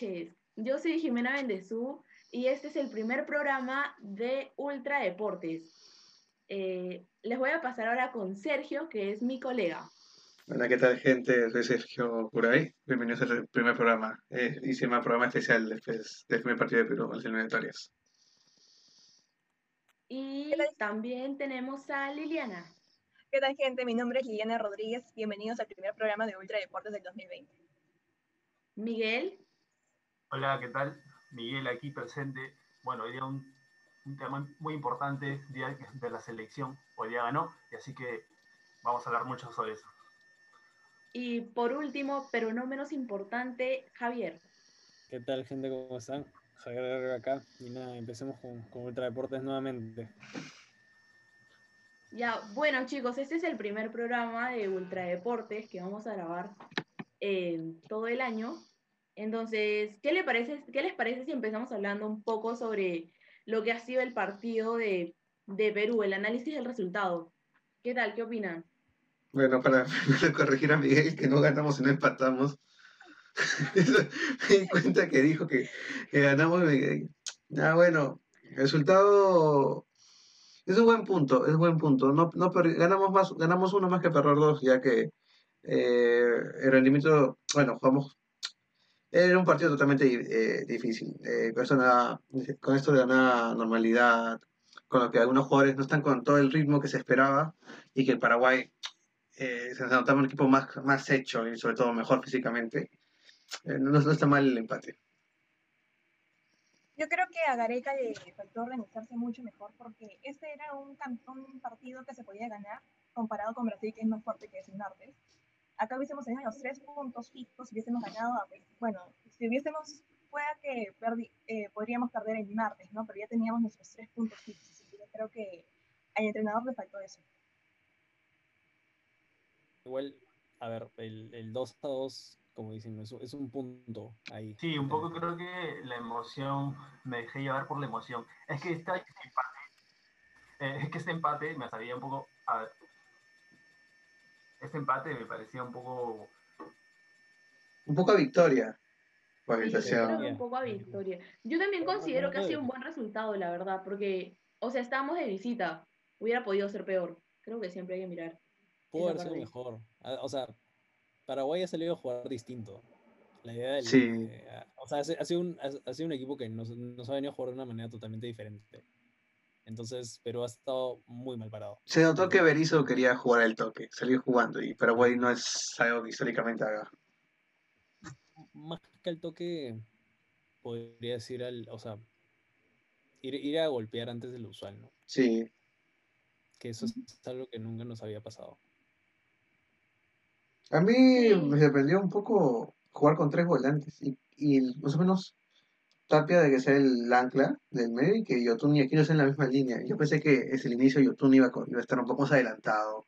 Noches, yo soy Jimena Bendezú y este es el primer programa de Ultra Deportes. Eh, les voy a pasar ahora con Sergio, que es mi colega. Hola, ¿qué tal, gente? Soy Sergio Curay. Bienvenidos al primer programa. Eh, hice un programa especial después del primer partido de Perú, las eliminatorias. Y también tenemos a Liliana. ¿Qué tal, gente? Mi nombre es Liliana Rodríguez. Bienvenidos al primer programa de Ultra Deportes del 2020. Miguel. Hola, ¿qué tal? Miguel aquí presente. Bueno, hoy día un, un tema muy importante, día de la selección. Hoy día ganó, y así que vamos a hablar mucho sobre eso. Y por último, pero no menos importante, Javier. ¿Qué tal, gente? ¿Cómo están? Javier acá. Y nada, empecemos con, con Ultra Deportes nuevamente. Ya, bueno chicos, este es el primer programa de Ultra Deportes que vamos a grabar eh, todo el año. Entonces, ¿qué, le parece, ¿qué les parece si empezamos hablando un poco sobre lo que ha sido el partido de, de Perú, el análisis del resultado? ¿Qué tal? ¿Qué opinan? Bueno, para corregir a Miguel, que no ganamos y no empatamos. me di cuenta que dijo que, que ganamos. Ah, bueno, resultado es un buen punto, es un buen punto. No, no ganamos más, ganamos uno más que perder dos, ya que eh, el rendimiento, bueno, jugamos era un partido totalmente eh, difícil. Eh, con, esto con, esto de la normalidad, con lo que algunos jugadores no están con todo el ritmo que se esperaba y que el Paraguay eh, se notaba un equipo más, más hecho y sobre todo mejor físicamente. No, no, está mal el empate. Yo creo que a Gareca le faltó organizarse mucho mejor porque este era un, un partido que se podía ganar comparado con Brasil, que es más fuerte que sin Martes acá hubiésemos tenido los tres puntos fijos, hubiésemos ganado, bueno, si hubiésemos, pueda que eh, podríamos perder el martes, ¿no? Pero ya teníamos nuestros tres puntos fijos, así que yo creo que al entrenador le faltó eso. Igual, a ver, el, el 2 a 2, como dicen, es, es, un punto ahí. Sí, un poco creo que la emoción, me dejé llevar por la emoción. Es que este empate, eh, es que este empate me salía un poco, a este empate me parecía un poco... Un poco a victoria. Sí, un poco a victoria. Yo también considero que ha sido un buen resultado, la verdad, porque, o sea, estábamos de visita. Hubiera podido ser peor. Creo que siempre hay que mirar. Pudo haber sido mejor. Ah, o sea, Paraguay ha salido a jugar distinto. La idea del. Sí. o sea, ha sido, un, ha sido un equipo que nos, nos ha venido a jugar de una manera totalmente diferente. Entonces Perú ha estado muy mal parado. Se notó que Berizzo quería jugar el toque, salió jugando y Paraguay no es algo que históricamente haga. Más que el toque, podría decir al, o sea, ir, a golpear antes de lo usual, ¿no? Sí. Que eso es algo que nunca nos había pasado. A mí me sorprendió un poco jugar con tres volantes y, y más o menos Tapia de que sea el ancla del medio y que Yotun y Aquino sean en la misma línea. Yo pensé que es el inicio Yotun iba, iba a estar un poco más adelantado.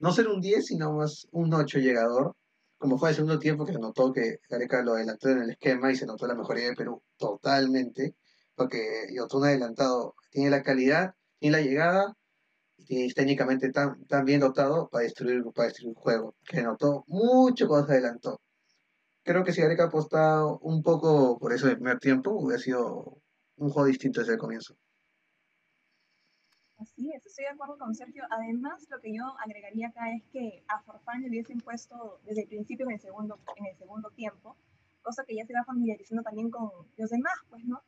No ser un 10, sino más un 8 llegador. Como fue el segundo tiempo que se notó que Gareca lo adelantó en el esquema y se notó la mejoría de Perú totalmente. Porque Yotun adelantado tiene la calidad, tiene la llegada y es técnicamente tan, tan bien dotado para destruir, para destruir el juego. Que notó mucho cuando se adelantó creo que si Gareca apostado un poco por eso de primer tiempo, hubiera sido un juego distinto desde el comienzo. Así es, estoy de acuerdo con Sergio. Además, lo que yo agregaría acá es que a Forfán le hubiesen puesto desde el principio en el segundo, en el segundo tiempo, cosa que ya se va familiarizando también con los demás, pues, ¿no?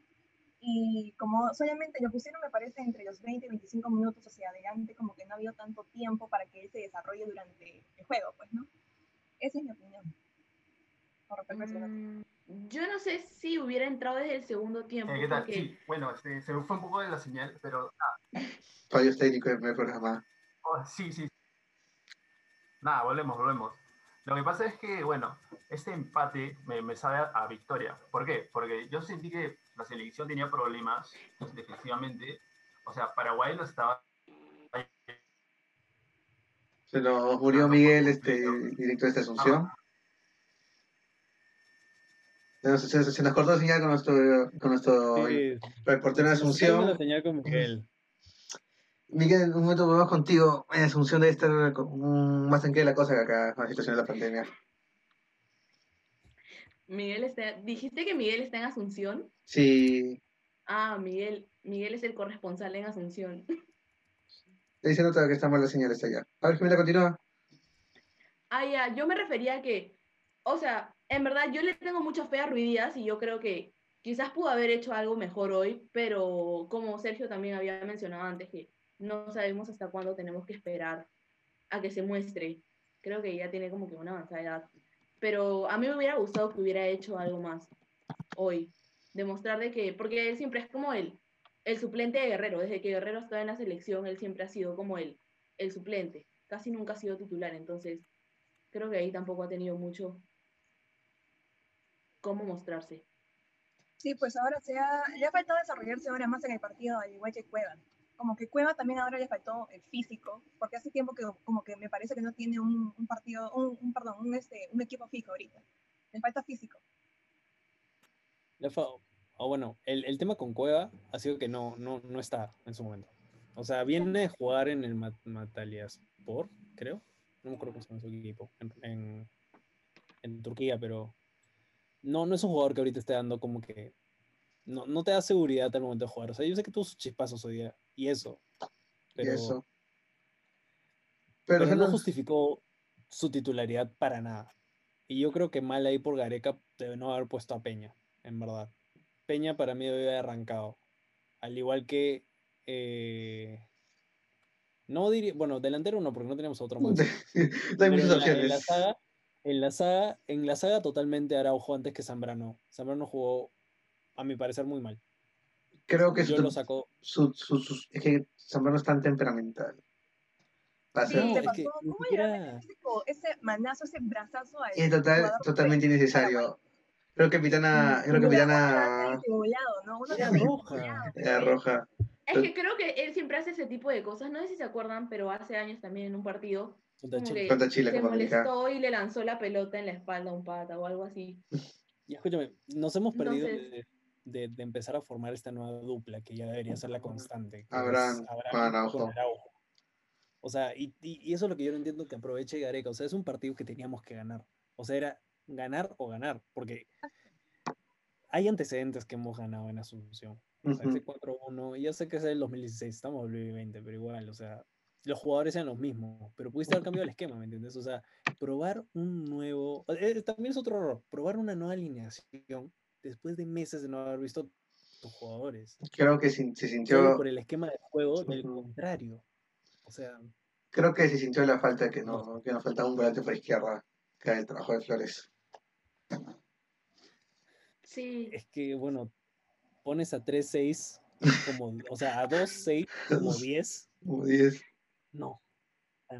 Y como solamente lo pusieron, me parece, entre los 20 y 25 minutos hacia adelante, como que no había tanto tiempo para que él se desarrolle durante el juego, pues, ¿no? Esa es mi opinión. Mm, yo no sé si hubiera entrado desde el segundo tiempo. Eh, ¿Qué tal? Sí, bueno, se me fue un poco de la señal, pero. Ah. Fallos técnicos en el programa. Oh, sí, sí. Nada, volvemos, volvemos. Lo que pasa es que, bueno, este empate me, me, sabe a, victoria. ¿Por qué? Porque yo sentí que la selección tenía problemas defensivamente. O sea, Paraguay no estaba. Se nos murió Miguel, este, directo de esta Asunción. Ah, se, se, nos cortó la señal con nuestro, con nuestro sí. reportero de Asunción. La señal con Miguel. Miguel, un momento volvemos contigo. En Asunción debe estar más tranquila la cosa que acá con la situación de la pandemia. Miguel está, dijiste que Miguel está en Asunción. Sí, Ah, Miguel, Miguel es el corresponsal en Asunción. ahí se nota que está mal la señal esta ya. A ver, Jimena, continúa. Ah, ya, yo me refería a que, o sea, en verdad yo le tengo mucha fe a Ruiz Díaz y yo creo que quizás pudo haber hecho algo mejor hoy, pero como Sergio también había mencionado antes, que no sabemos hasta cuándo tenemos que esperar a que se muestre. Creo que ya tiene como que una avanzada edad. Pero a mí me hubiera gustado que hubiera hecho algo más hoy. Demostrar de que, porque él siempre es como el, el suplente de Guerrero. Desde que Guerrero estaba en la selección, él siempre ha sido como el, el suplente. Casi nunca ha sido titular. Entonces, creo que ahí tampoco ha tenido mucho cómo mostrarse. Sí, pues ahora se ha, le ha faltado desarrollarse ahora más en el partido al igual que Cueva. Como que Cueva también ahora le faltó el físico, porque hace tiempo que como que me parece que no tiene un, un partido, un, un, perdón, un, este, un equipo fijo ahorita. Le falta físico. Le fa- o bueno, el, el tema con Cueva ha sido que no, no, no está en su momento. O sea, viene de jugar en el Mat- Matalyaspor, creo. No me acuerdo cómo se llama su equipo. En, en, en Turquía, pero no, no es un jugador que ahorita esté dando como que. No, no te da seguridad al momento de jugar. O sea, yo sé que tuvo sus chispazos hoy día y eso. Pero, Y eso. pero Pero, no justificó su titularidad para nada. Y yo creo que mal ahí por Gareca debe no haber puesto a Peña, en verdad. Peña para mí debe haber arrancado. Al igual que. eh, no diría. Bueno, delantero no, porque no tenemos otro más. hay muchas la, en opciones. la saga, en la saga, en la saga totalmente Araujo antes que Zambrano. Zambrano jugó, a mi parecer, muy mal. Creo que Yo su, lo saco. su, su- sus- es que Zambrano es tan temperamental. A Sí, No, es que ¿Cómo da ese, manazo, ese brazazo al es total, jugador totalmente innecesario. Creo que Capitana, creo que era Era era roja. cebollado. era roja. Es que creo que él siempre hace ese tipo de cosas. No sé si se acuerdan, pero hace años también en un partido Contra Chile. Contra Chile, se Copa América. molestó y le lanzó la pelota en la espalda a un pata o algo así. Y escúchame, nos hemos perdido Entonces- de, de- de empezar a formar esta nueva dupla que ya debería ser la constante. Abraham Araujo. O sea, y, y- y eso es lo que yo no entiendo que aproveche Gareca. O sea, es un partido que teníamos que ganar. O sea, era ganar o ganar, porque hay antecedentes que hemos ganado en Asunción. O sea, Ujú. ese 4-1, ya sé que es el 2016, estamos en 2020, pero igual, o sea, los jugadores eran los mismos, pero pudiste haber cambiado el esquema, ¿me entiendes? O sea, probar un nuevo, eh, también es otro error, probar una nueva alineación después de meses de no haber visto tus jugadores. Creo que se, se Solo sintió, por el esquema de juego, del contrario. O sea, creo que se sintió la falta que no, que nos faltaba un volante por izquierda, que era el trabajo de Flores. Sí, es que, bueno, pones a 3-6, como, o sea, a 2-6, como 10, Como 10. No.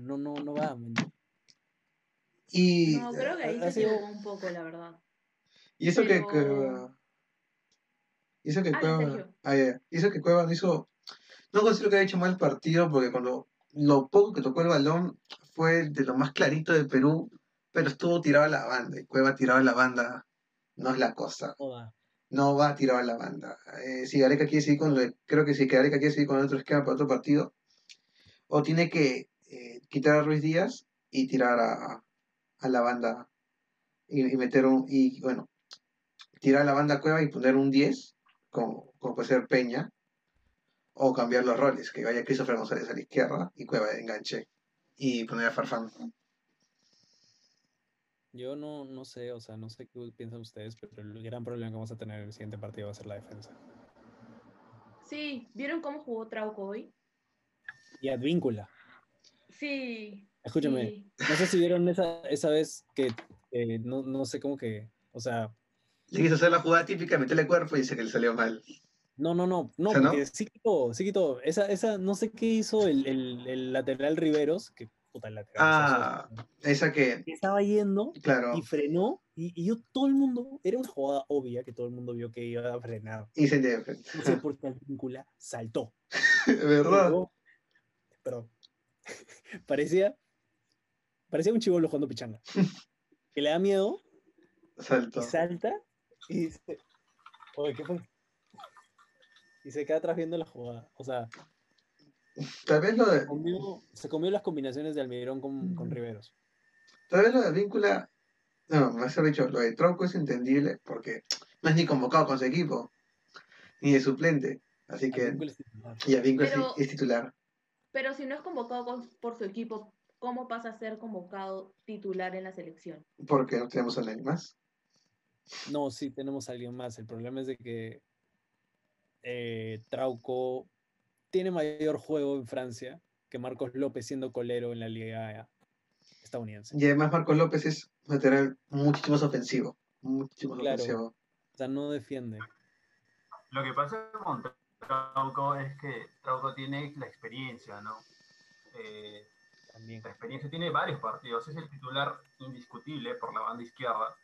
No, no, no va. Y, no, creo que ahí ha se sido- un poco, la verdad. y eso que, pero- que- y eso que Habla, Cueva, ah, ya, y eso que Cueva no hizo, no considero que haya hecho mal partido porque cuando lo poco que tocó el balón fue de lo más clarito de Perú, pero estuvo tirado a la banda y Cueva tirado a la banda no es la cosa. No va a tirar a la banda. Eh, si Gareca quiere seguir con lo creo que si Gareca quiere seguir con otro esquema para otro partido, o tiene que eh, quitar a Ruiz Díaz y tirar a, a la banda y, y meter un, y bueno, tirar a la banda a Cueva y poner un 10, como, como puede ser Peña, o cambiar los roles, que vaya Christopher González a la izquierda y Cueva de enganche, y poner a Farfán. Yo no, no sé, o sea, no sé qué piensan ustedes, pero el gran problema que vamos a tener en el siguiente partido va a ser la defensa. Sí, ¿vieron cómo jugó Trauco hoy? Y Advíncula. Sí. Escúchame, sí. no sé si vieron esa, esa vez que eh, no, no sé cómo que, o sea, Le quiso hacer la jugada típica, meterle cuerpo y dice que le salió mal. no, no, no, no, O sea, ¿no? porque sí quitó, sí quitó. Esa, esa, no sé qué hizo el, el, el lateral Riveros, que puta el lateral. Ah, o sea, esa que, estaba yendo claro, y frenó, y, y yo, todo el mundo, era una jugada obvia que todo el mundo vio que iba a frenar. hice de No sé por qué Advíncula saltó. ¿Verdad? Luego- Perdón. parecía. Parecía un chivolo jugando pichanga. Que le da miedo Salto. y salta y dice. Oye, ¿qué fue? Y se queda atrás viendo la jugada. O sea, Tal vez lo de, comió- se comió las combinaciones de Almirón con, con. Riveros. tal vez lo de Víncula No, mejor dicho, lo de Trauco es entendible porque no es ni convocado con su equipo, ni de suplente. Así que, Advíncula es titular. y Advíncula es- Pero- es titular. Pero si no es convocado con- por su equipo, ¿cómo pasa a ser convocado titular en la selección? Porque no tenemos a nadie más. No, sí, tenemos a alguien más. El problema es de que eh, Trauco tiene mayor juego en Francia que Marcos López siendo colero en la liga estadounidense. Y además Marcos López es un lateral muchísimo más ofensivo. Muchísimo más Claro. ofensivo. O sea, no defiende. Lo que pasa con Trauco es que Trauco tiene la experiencia, ¿no? Eh, También. la experiencia tiene varios partidos, es el titular indiscutible por la banda izquierda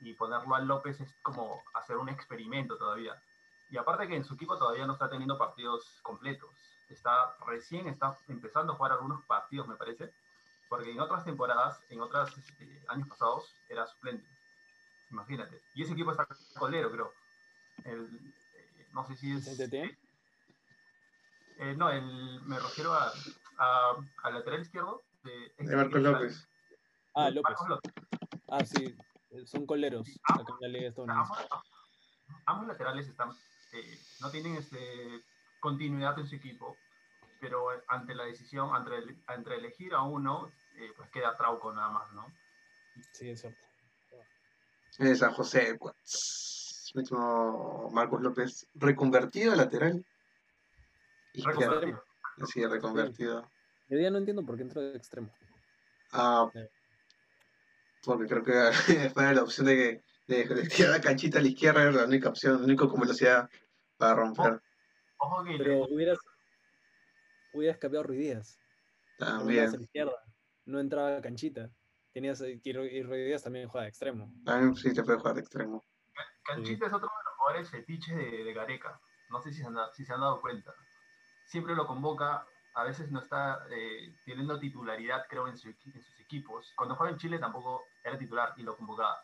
y ponerlo a López es como hacer un experimento todavía. Y aparte que en su equipo todavía no está teniendo partidos completos, está recién está empezando a jugar algunos partidos, me parece, porque en otras temporadas, en otros años pasados, era suplente. Imagínate. Y ese equipo está colero, creo. El, no sé si es... ¿CTT? Eh, no, el, me refiero a, a- al lateral izquierdo de, De Marcos López. Ah, López. Marcos López. Ah, sí. Son coleros Ah, acá en la liga estadounidense. Ambos, ambos laterales están, eh, no tienen este, continuidad en su equipo, pero ante la decisión, entre, el- entre elegir a uno, eh, pues queda Trauco nada más, ¿no? Sí, es cierto. En San José, pues, mismo Marcos López reconvertido a lateral. Izquierdo. Reconvertido. Sí, reconvertido. Yo día no entiendo por qué entró de extremo. Ah, Sí. porque creo que fue la opción de que de, de tirar la canchita a la izquierda era la única opción, la única con velocidad para romper. Ojo que Pero hubieras, hubieras cambiado a Ruiz Díaz. Lo mandabas a la También. izquierda. No entraba a canchita. Tenías, y y Ruiz Díaz también juega de extremo. También sí te puede jugar de extremo. Canchita es otro de los jugadores fetiches de, de Gareca. No sé si se, han, da- si se han dado cuenta. Siempre lo convoca, a veces no está eh, teniendo titularidad, creo, en, su equi- en sus equipos. Cuando juega en Chile tampoco era titular y lo convocaba.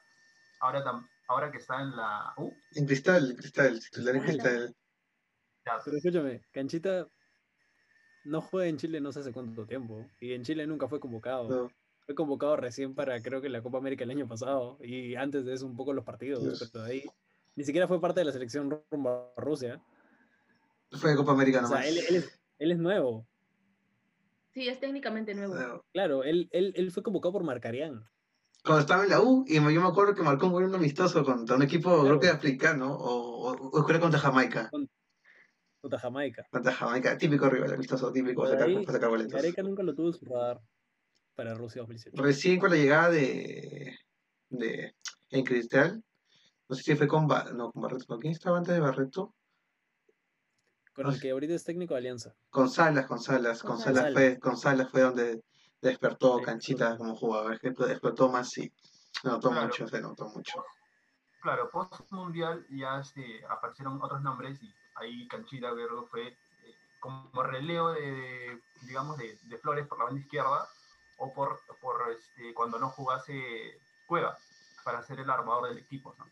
Ahora, tam- ahora que está en la U, En cristal, en cristal, titular en cristal. Pero escúchame, Canchita no juega en Chile no sé hace cuánto tiempo. Y en Chile nunca fue convocado. No, Fue convocado recién para creo que la Copa América el año pasado. Y antes de eso un poco los partidos. Yes. Pero de ahí ni siquiera fue parte de la selección rumbo a Rusia. fue de Copa América O nomás. sea, él, él es, él es nuevo. Sí, es técnicamente nuevo. Claro, él, él, él fue convocado por Marcarián. Cuando estaba en la U, y yo me acuerdo que marcó un gol amistoso contra un equipo, creo Claro. que africano, o, o, o contra Jamaica. Contra Jamaica. Contra Jamaica, típico rival amistoso, típico, sacar, ahí, para sacar boletos. Gareca nunca lo tuvo en su radar para Rusia 2018. Recién con la llegada de, de en Cristal, no sé si fue con, Ba- no, con Barreto, ¿con quién estaba antes de Barreto? Con el que ahorita es técnico de Alianza. Con Salas, con Salas, con Con Salas Salas. fue, con Salas fue donde despertó Sí, Canchita sí. como jugador, es que explotó más y se notó Claro. mucho, se notó mucho. claro, post mundial ya este, aparecieron otros nombres y ahí Canchita Guerrero fue eh, como relevo de, digamos, de, de Flores por la banda izquierda o por, por este, cuando no jugase Cueva para ser el armador del equipo, ¿no?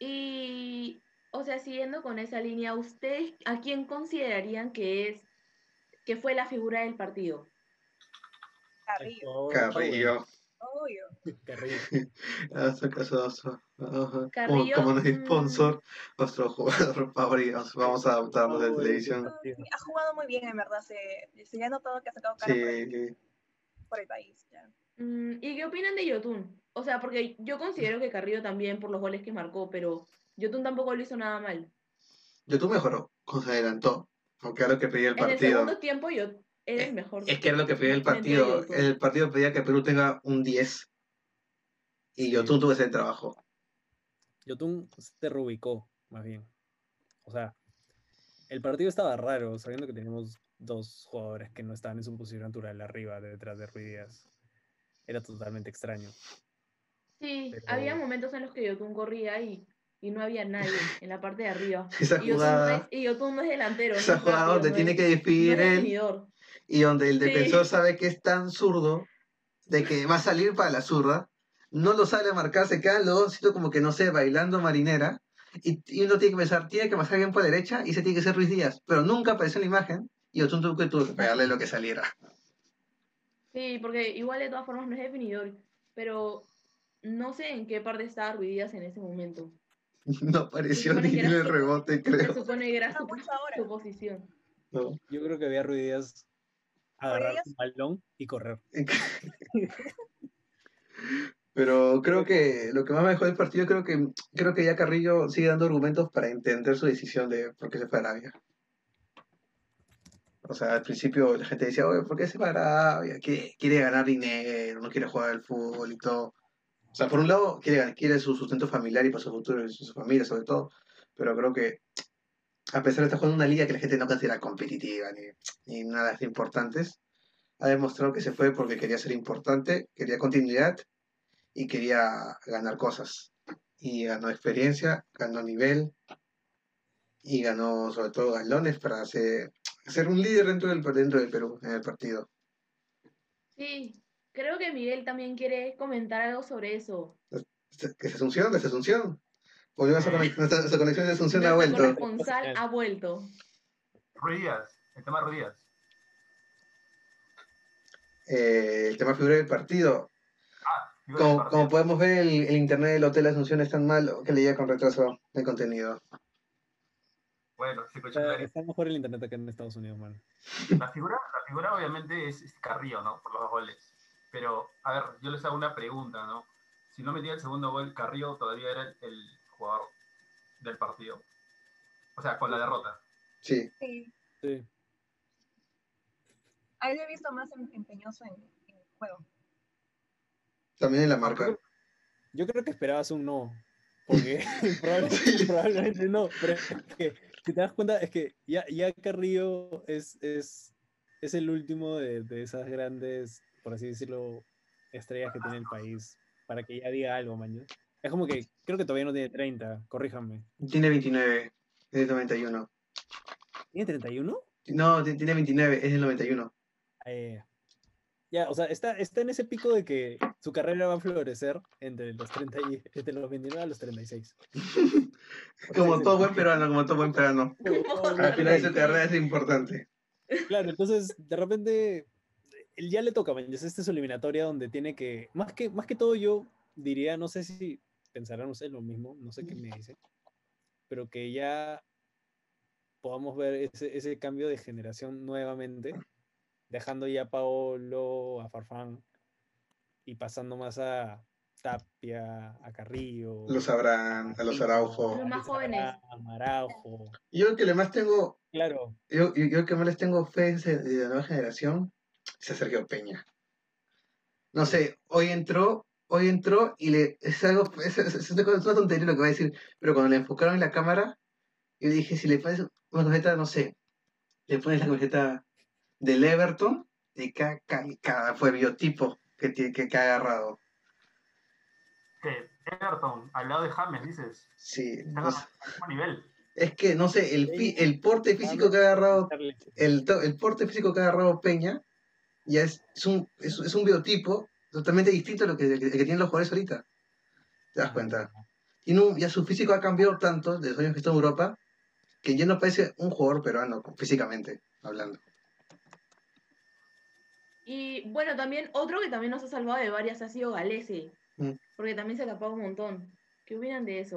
Y, o sea, siguiendo con esa línea, ¿ustedes a quién considerarían que es, que fue la figura del partido? Carrillo, Carrillo, obvio. Carrillo. Oso, caso. Como, Carrillo, como no es mm. sponsor, nuestro jugador favorito, vamos a adaptarnos de televisión. Ha jugado muy bien, en verdad. Se, se le ha notado que ha sacado cara por, el, Sí, por el país. ya. Mm, ¿Y qué opinan de Yotun? O sea, porque yo considero que Carrillo también por los goles que marcó, pero Yotun tampoco lo hizo nada mal. YouTube mejoró, cuando se adelantó, porque era lo que pedía el En el partido. segundo tiempo yo era el mejor. Es que era lo que pedía el partido. Yotun. El partido pedía que Perú tenga un 10 y. Yotun tuvo ese trabajo. Yotun se reubicó, más bien. O sea, el partido estaba raro, sabiendo que teníamos dos jugadores que no estaban en su posición natural arriba, detrás de Ruiz Díaz. Era totalmente extraño. Sí, Pero- había momentos en los que Yotun corría y, y no había nadie en la parte de arriba. Esa Y Yotun, no jugada, y Yotun no es delantero. no esa es jugada rápido, donde no tiene es- que no él definidor. y donde el Sí. defensor sabe que es tan zurdo de que va a salir para la zurda, no lo sale a marcar, se quedan los dos siento como que no sé, bailando marinera. Y, y uno tiene que pensar, tiene que pasar bien por la derecha y ese tiene que ser Ruiz Díaz. Pero nunca apareció en la imagen y Yotun tuvo que, pegarle lo que saliera. Sí, porque igual de todas formas no es definidor. Pero no sé en qué parte estaba Ruidías en ese momento. No apareció ni en el su- rebote, Se creo. supone que era Ah, su, posición. No. Yo creo que había Ruidías agarrar Ruidías- un balón y correr. Pero creo que lo que más me dejó del partido, creo que creo que ya Carrillo sigue dando argumentos para entender su decisión de por qué se fue a Arabia. O sea, al principio la gente decía, oye, ¿por qué se fue a Arabia? Quiere, quiere ganar dinero, no quiere jugar al fútbol y todo. O sea, por un lado, quiere, quiere su sustento familiar y para su futuro y su familia, sobre todo. Pero creo que, a pesar de estar jugando una liga que la gente no considera competitiva ni, ni nada de importantes, ha demostrado que se fue porque quería ser importante, quería continuidad y quería ganar cosas. Y ganó experiencia, ganó nivel y ganó sobre todo galones para ser, ser un líder dentro del, dentro del Perú en el partido. Sí, creo que Miguel también quiere comentar algo sobre eso. ¿Que es Asunción? ¿De Asunción? Volvió a esa conexión, nuestra, nuestra conexión de Asunción ha Nuestro vuelto. corresponsal ha vuelto. Ruidías, el tema de Ruidías. Eh, el tema figura del partido. Como, podemos ver, el, el internet del Hotel Asunción es tan malo que le llega con retraso de contenido. Bueno, sí, escuché Está, clarito. está mejor el internet acá en Estados Unidos, man. La figura, la figura obviamente es, es Carrillo, ¿no? Por los goles. Pero, a ver, yo les hago una pregunta, ¿no? Si no metía el segundo gol, Carrillo todavía era el, el jugador del partido. O sea, con la derrota. Sí, Sí. Sí. A él lo he visto más em- empeñoso en, en el juego. También en la marca. Yo creo que esperabas un no. Porque probablemente, probablemente no. Pero es que, si te das cuenta, es que ya, ya Carrillo es, es, es el último de, de esas grandes, por así decirlo, estrellas que tiene el país. Para que ya diga algo, man. Es como que creo que todavía no tiene 30, corríjanme. Tiene 29, es del 91. ¿Tiene 31? No, ti- tiene 29, es del 91. Eh, ya, o sea, está, está en ese pico de que su carrera va a florecer entre los, 30 y, entre los 29 a los 36. Como todo buen peruano, como todo buen peruano. Al final de su carrera es importante. Claro, entonces de repente ya le toca, man, ya esta es su eliminatoria donde tiene que, más que, más que todo yo diría, no sé si pensarán ustedes lo mismo, no sé qué me dice, pero que ya podamos ver ese, ese cambio de generación nuevamente, dejando ya a Paolo, a Farfán y pasando más a Tapia, a Carrillo. Lo sabrán, a los Araujo. Los más jóvenes. A Maraujo. Yo lo que le más tengo, Claro, yo, yo, yo que más les tengo fe de la nueva generación, es a Sergio Peña. No sé, hoy entró, hoy entró y le, es algo, es, es- es una cosa- es una tontería lo que voy a decir, pero cuando le enfocaron en la cámara, yo dije, si le pones una camiseta, no sé, le pones la camiseta del Everton, y cada, fue biotipo que, tiene- que, que ha agarrado. Que Everton, al lado de James, dices. Sí, no sé. nivel. es que, no sé, el, fi- el porte físico que ha agarrado el, el porte físico que ha agarrado Peña ya es, es un, es, es un biotipo totalmente distinto a lo que, que- que tienen los jugadores ahorita. ¿Te das cuenta? Tiene un- ya su físico ha cambiado tanto desde los años que está en Europa que ya no parece un jugador peruano físicamente hablando. Y bueno, también otro que también nos ha salvado de varias ha sido Galese, Mm. porque también se tapaba un montón. ¿Qué opinan de eso?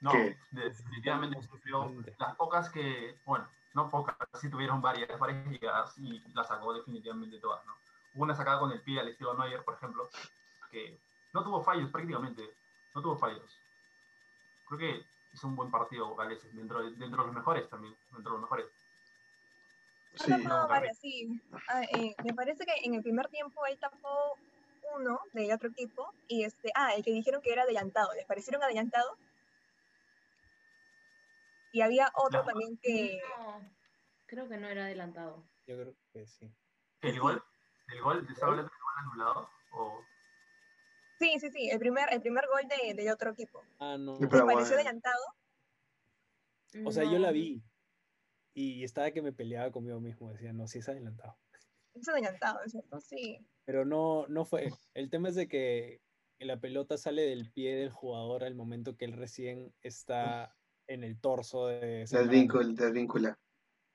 No, ¿Qué? definitivamente sufrió las pocas que, bueno, no pocas, sí tuvieron varias, varias llegadas y las sacó definitivamente todas, ¿no? Hubo una sacada con el pie al estilo Neuer, por ejemplo, que no tuvo fallos prácticamente, no tuvo fallos. Creo que hizo un buen partido Gales, dentro de, dentro de los mejores también, dentro de los mejores. Ha tapado no, varias, sí. Ah, eh, me parece que en el primer tiempo él tapó uno del otro equipo y este, ah, el que dijeron que era adelantado, ¿les parecieron adelantado? Y había otro No. también que, No, creo que no era adelantado. Yo creo que sí. ¿El gol? ¿El gol? ¿Te está hablando del gol anulado? ¿O sí, sí, sí, el primer, el primer gol de, del otro equipo. Ah, no. ¿Les Pero pareció bueno. adelantado? O sea, yo la vi y estaba que me peleaba conmigo mismo. Decía, no, sí es adelantado. Es adelantado, ¿es cierto? Sí. Pero no, no fue. El tema es de que la pelota sale del pie del jugador al momento que él recién está en el torso de Del Zambrano, vínculo, del vínculo.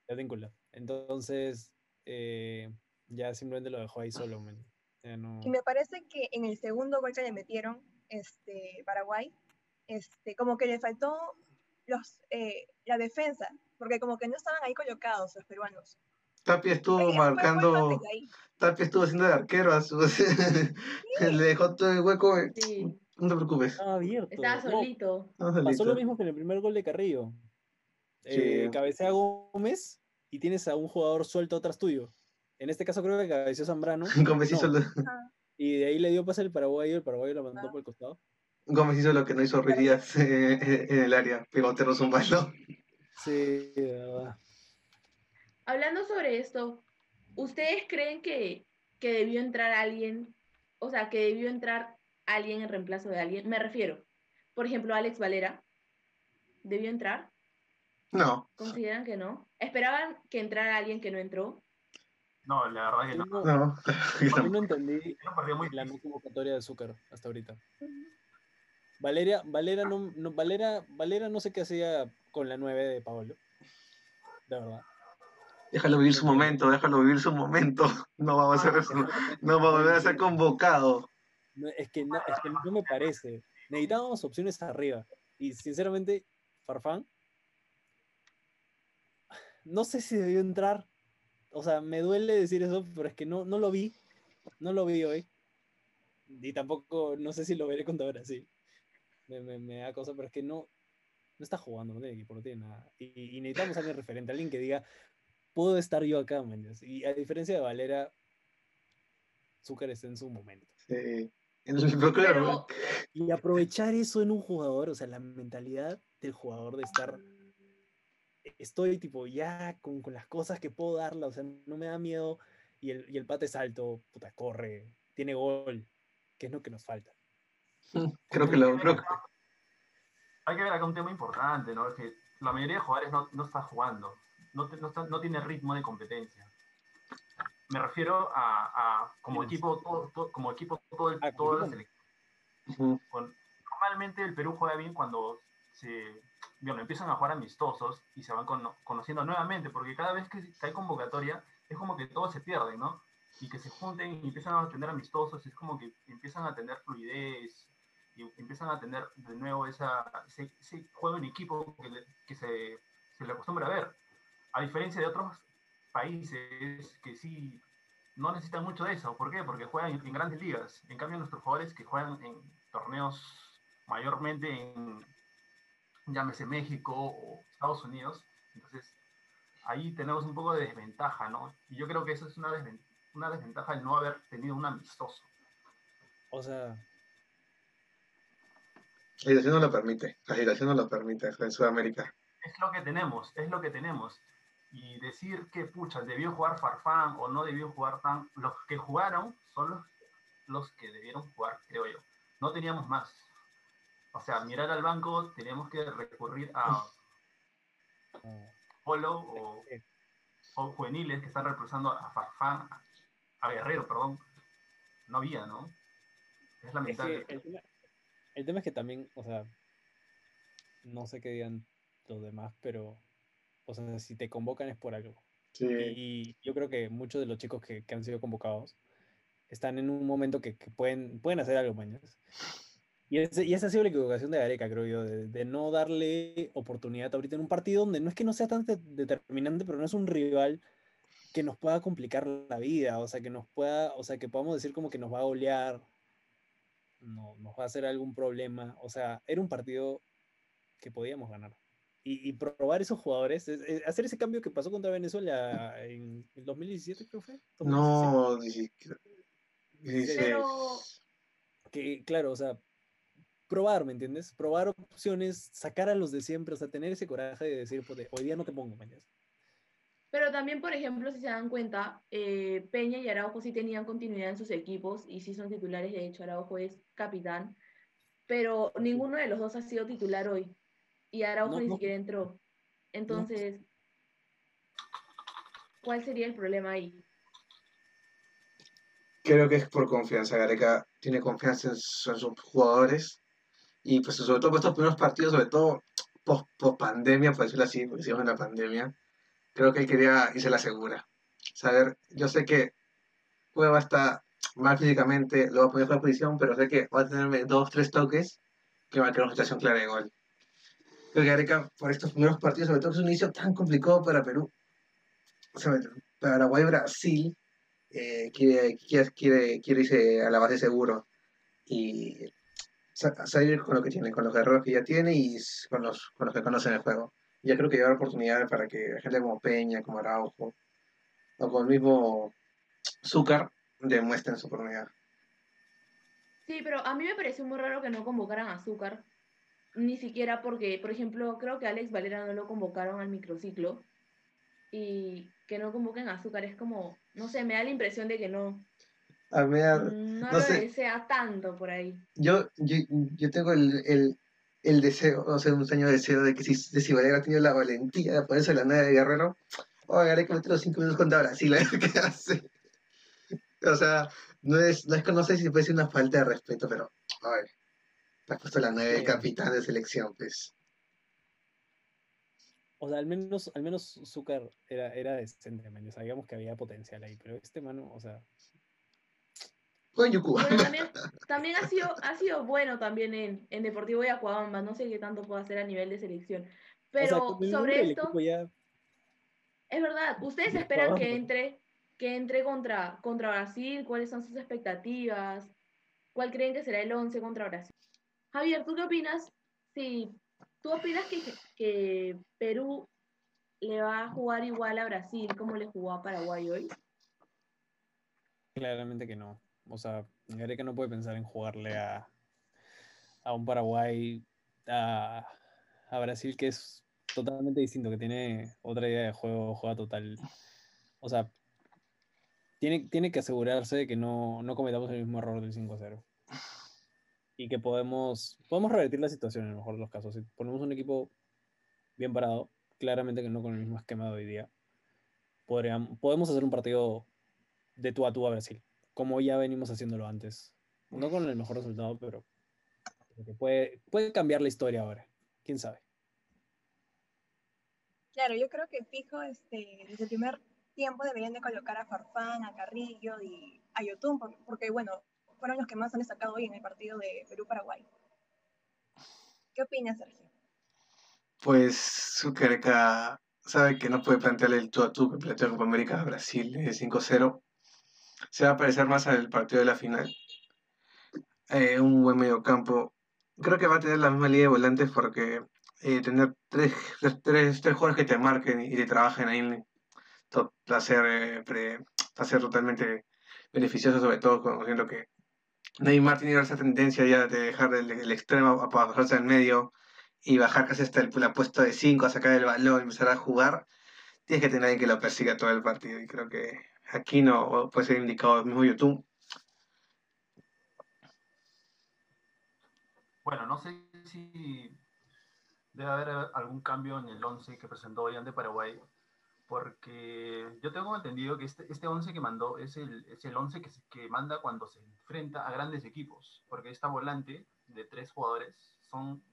de Advíncula. Entonces, eh, ya simplemente lo dejó ahí solo, man. Ya no- Y me parece que en el segundo gol que le metieron este, Paraguay, este, como que le faltó los, eh, la defensa, porque como que no estaban ahí colocados los peruanos. Tapia estuvo marcando. Tapia estuvo haciendo de arquero a su... Le dejó todo el hueco. eh, Sí, No te preocupes. Estaba abierto. estaba solito. No, pasó solito. lo mismo que en el primer gol de Carrillo. Eh, Sí. cabecea Gómez y tienes a un jugador suelto atrás tuyo. En este caso creo que cabeceó Zambrano. Gómez, hizo lo. Y de ahí le dio pase al paraguayo, el paraguayo lo mandó Ah. por el costado. Gómez hizo lo que no hizo Ruiz Díaz eh, eh, en el área. Pegó Terros un balón. Sí, de verdad. Hablando sobre esto, ¿ustedes creen que, que debió entrar alguien, o sea, que debió entrar alguien en reemplazo de alguien? Me refiero, por ejemplo, Alex Valera. ¿Debió entrar? No. ¿Consideran que no? ¿Esperaban que entrara alguien que no entró? No, la verdad que Yo no. no, No. no entendí la no convocatoria de Azúcar hasta ahorita. Valeria, Valera no, no- Valera, Valera no sé qué hacía con la 9 de Paolo. De verdad. Déjalo vivir su momento, déjalo vivir su momento. No va a ser, no va a volver a ser convocado. No, es, que no, es que no me parece. Necesitábamos opciones arriba. Y sinceramente, Farfán, no sé si debió entrar. O sea, me duele decir eso, pero es que no, no lo vi. No lo vi hoy. Y tampoco, no sé si lo veré contra Brasil. Me, me, me da cosa, pero es que no, no está jugando, no tiene equipo, no tiene nada. Y, y necesitamos a alguien referente, alguien que diga, puedo estar yo acá, man. Y a diferencia de Valera, Zúcar está en su momento. Sí. Pero Y aprovechar eso en un jugador, o sea, la mentalidad del jugador de estar, estoy tipo ya con, con las cosas que puedo darla, o sea, no me da miedo y el, y el pate es alto, puta, corre, tiene gol, que es lo que nos falta. creo que lo, creo que- Hay que ver acá un tema importante, ¿no? Es que la mayoría de jugadores no, no está jugando, no, no, está- no tiene ritmo de competencia. Me refiero a, a como equipo, todo, todo- como equipo, todo el- Ah, toda la selección. Ujú. con- normalmente el Perú juega bien cuando se bueno, empiezan a jugar amistosos y se van cono- conociendo nuevamente, porque cada vez que hay convocatoria es como que todo se pierde, ¿no? Y que se junten y empiezan a tener amistosos, es como que empiezan a tener fluidez y empiezan a tener de nuevo esa, ese, ese juego en equipo que, le- que se, se le acostumbra a ver. A diferencia de otros países que sí no necesitan mucho de eso. ¿Por qué? Porque juegan en, grandes ligas. En cambio, nuestros jugadores que juegan en torneos mayormente en, llámese México o Estados Unidos, entonces ahí tenemos un poco de desventaja, ¿no? Y yo creo que eso es una, desven- una desventaja el no haber tenido un amistoso. O sea, la situación no lo permite. La situación no lo permite en Sudamérica. Es lo que tenemos, es lo que tenemos. Y decir que, pucha, debió jugar Farfán o no debió jugar Tan, los que jugaron son los, los que debieron jugar, creo yo. No teníamos más. O sea, mirar al banco, teníamos que recurrir a. Polo o, o juveniles que están reemplazando a Farfán, a Guerrero, perdón. No había, ¿no? Es Es lamentable. que el tema, es que también, o sea, no sé qué digan los demás, pero, o sea, si te convocan es por algo. Sí. Y yo creo que muchos de los chicos que, que han sido convocados están en un momento que, que pueden, pueden hacer algo, mañana. Y, ese- y esa ha sido la equivocación de Gareca, creo yo, de, de no darle oportunidad ahorita en un partido donde no es que no sea tan de- determinante, pero no es un rival que nos pueda complicar la vida, o sea, que nos pueda, o sea, que podamos decir como que nos va a golear, no, nos va a hacer algún problema, o sea, era un partido que podíamos ganar. Y, y probar esos jugadores, es- es- hacer ese cambio que pasó contra Venezuela en el 2017, creo que fue. 2016. No, pero que, claro, o sea, probar, ¿me entiendes? Probar opciones, sacar a los de siempre, o sea, tener ese coraje de decir, "Puta, hoy día no te pongo, mañana. Pero también, por ejemplo, si se dan cuenta, eh, Peña y Araujo sí tenían continuidad en sus equipos y sí son titulares. De hecho, Araujo es capitán, pero ninguno de los dos ha sido titular hoy. Y Araujo No, ni no. siquiera entró. Entonces, ¿cuál sería el problema ahí? Creo que es por confianza. Gareca tiene confianza en, su- en sus jugadores. Y pues sobre todo por estos primeros partidos, sobre todo post, pandemia, por decirlo así, porque sigamos en la pandemia, creo que él quería y se la asegura. Saber, yo sé que Cueva está mal físicamente, lo va a poner a posición, pero sé que va a tenerme dos, tres toques que va a crear una situación clara de gol. Creo que Gareca, por estos primeros partidos, sobre todo es un inicio tan complicado para Perú, para Paraguay-Brasil, eh, quiere, quiere, quiere, quiere irse a la base seguro y salir con lo que tiene, con los errores que ya tiene y con los, con los que conocen el juego. Ya creo que hay oportunidades para que gente como Peña, como Araujo, o con el mismo Zúcar demuestren su oportunidad. Sí, pero a mí me pareció muy raro que no convocaran a Azúcar, ni siquiera porque, por ejemplo, creo que Alex Valera no lo convocaron al microciclo y que no convoquen a Azúcar es como, no sé, me da la impresión de que no. A mí, no, lo desea tanto por ahí. Yo, yo, tengo el, deseo, o sea, un sueño deseo de que si, de si Valera ha tenido la valentía de ponerse la nave de Guerrero, o haré que meter los cinco minutos contra Brasil, a ver qué hace. O sea, no es, no es que no sé si puede ser una falta de respeto, pero, a ver, te has puesto la nueve de capitán de selección, pues. O sea, al menos, al menos Zúcar era, era decente, man. sabíamos que había potencial ahí, pero este mano, o sea. También, también ha sido, ha sido bueno también en, en Deportivo Yacuabamba, no sé qué tanto puede hacer a nivel de selección. Pero sobre esto. Es verdad, ustedes esperan que entre que entre contra, contra Brasil, cuáles son sus expectativas, cuál creen que será el 11 contra Brasil. Javier, ¿tú qué opinas? Si tú opinas que, que Perú le va a jugar igual a Brasil como le jugó a Paraguay hoy. Claramente que no. O sea, que no puede pensar en jugarle a, a un Paraguay, a, a Brasil, que es totalmente distinto, que tiene otra idea de juego, juega total. O sea, tiene, que asegurarse de que no, cometamos el mismo error del 5-0. Y que podemos, podemos revertir la situación en el mejor de los casos. Si ponemos un equipo bien parado, claramente que no con el mismo esquema de hoy día, podríamos, podemos hacer un partido de tú a tú a Brasil, como ya venimos haciéndolo antes. No con el mejor resultado, pero puede, puede cambiar la historia ahora. ¿Quién sabe? Claro, yo creo que fijo este, desde el primer tiempo deberían de colocar a Farfán, a Carrillo y a Yotun, porque, bueno, fueron los que más han destacado hoy en el partido de Perú-Paraguay. ¿Qué opinas, Sergio? Pues Suquereca sabe que no puede plantearle el tú a tú que planteó Copa América a Brasil de 5-0. Se va a parecer más al partido de la final. Eh, un buen medio campo. Creo que va a tener la misma línea de volantes porque eh, tener tres, tres, tres, jugadores que te marquen y te trabajen ahí va a ser, eh, a ser totalmente beneficioso, sobre todo conociendo que Neymar tiene esa tendencia ya de dejar el, extremo para bajarse al medio y bajar casi hasta el, la puesta de 5 a sacar el balón y empezar a jugar. Tienes que tener alguien que lo persiga todo el partido y creo que aquí no puede ser indicado el mismo YouTube. Bueno, no sé si debe haber algún cambio en el 11 que presentó hoy ante Paraguay, porque yo tengo entendido que este, este 11 que mandó es el, es el 11 que, que manda cuando se enfrenta a grandes equipos, porque esta volante de tres jugadores son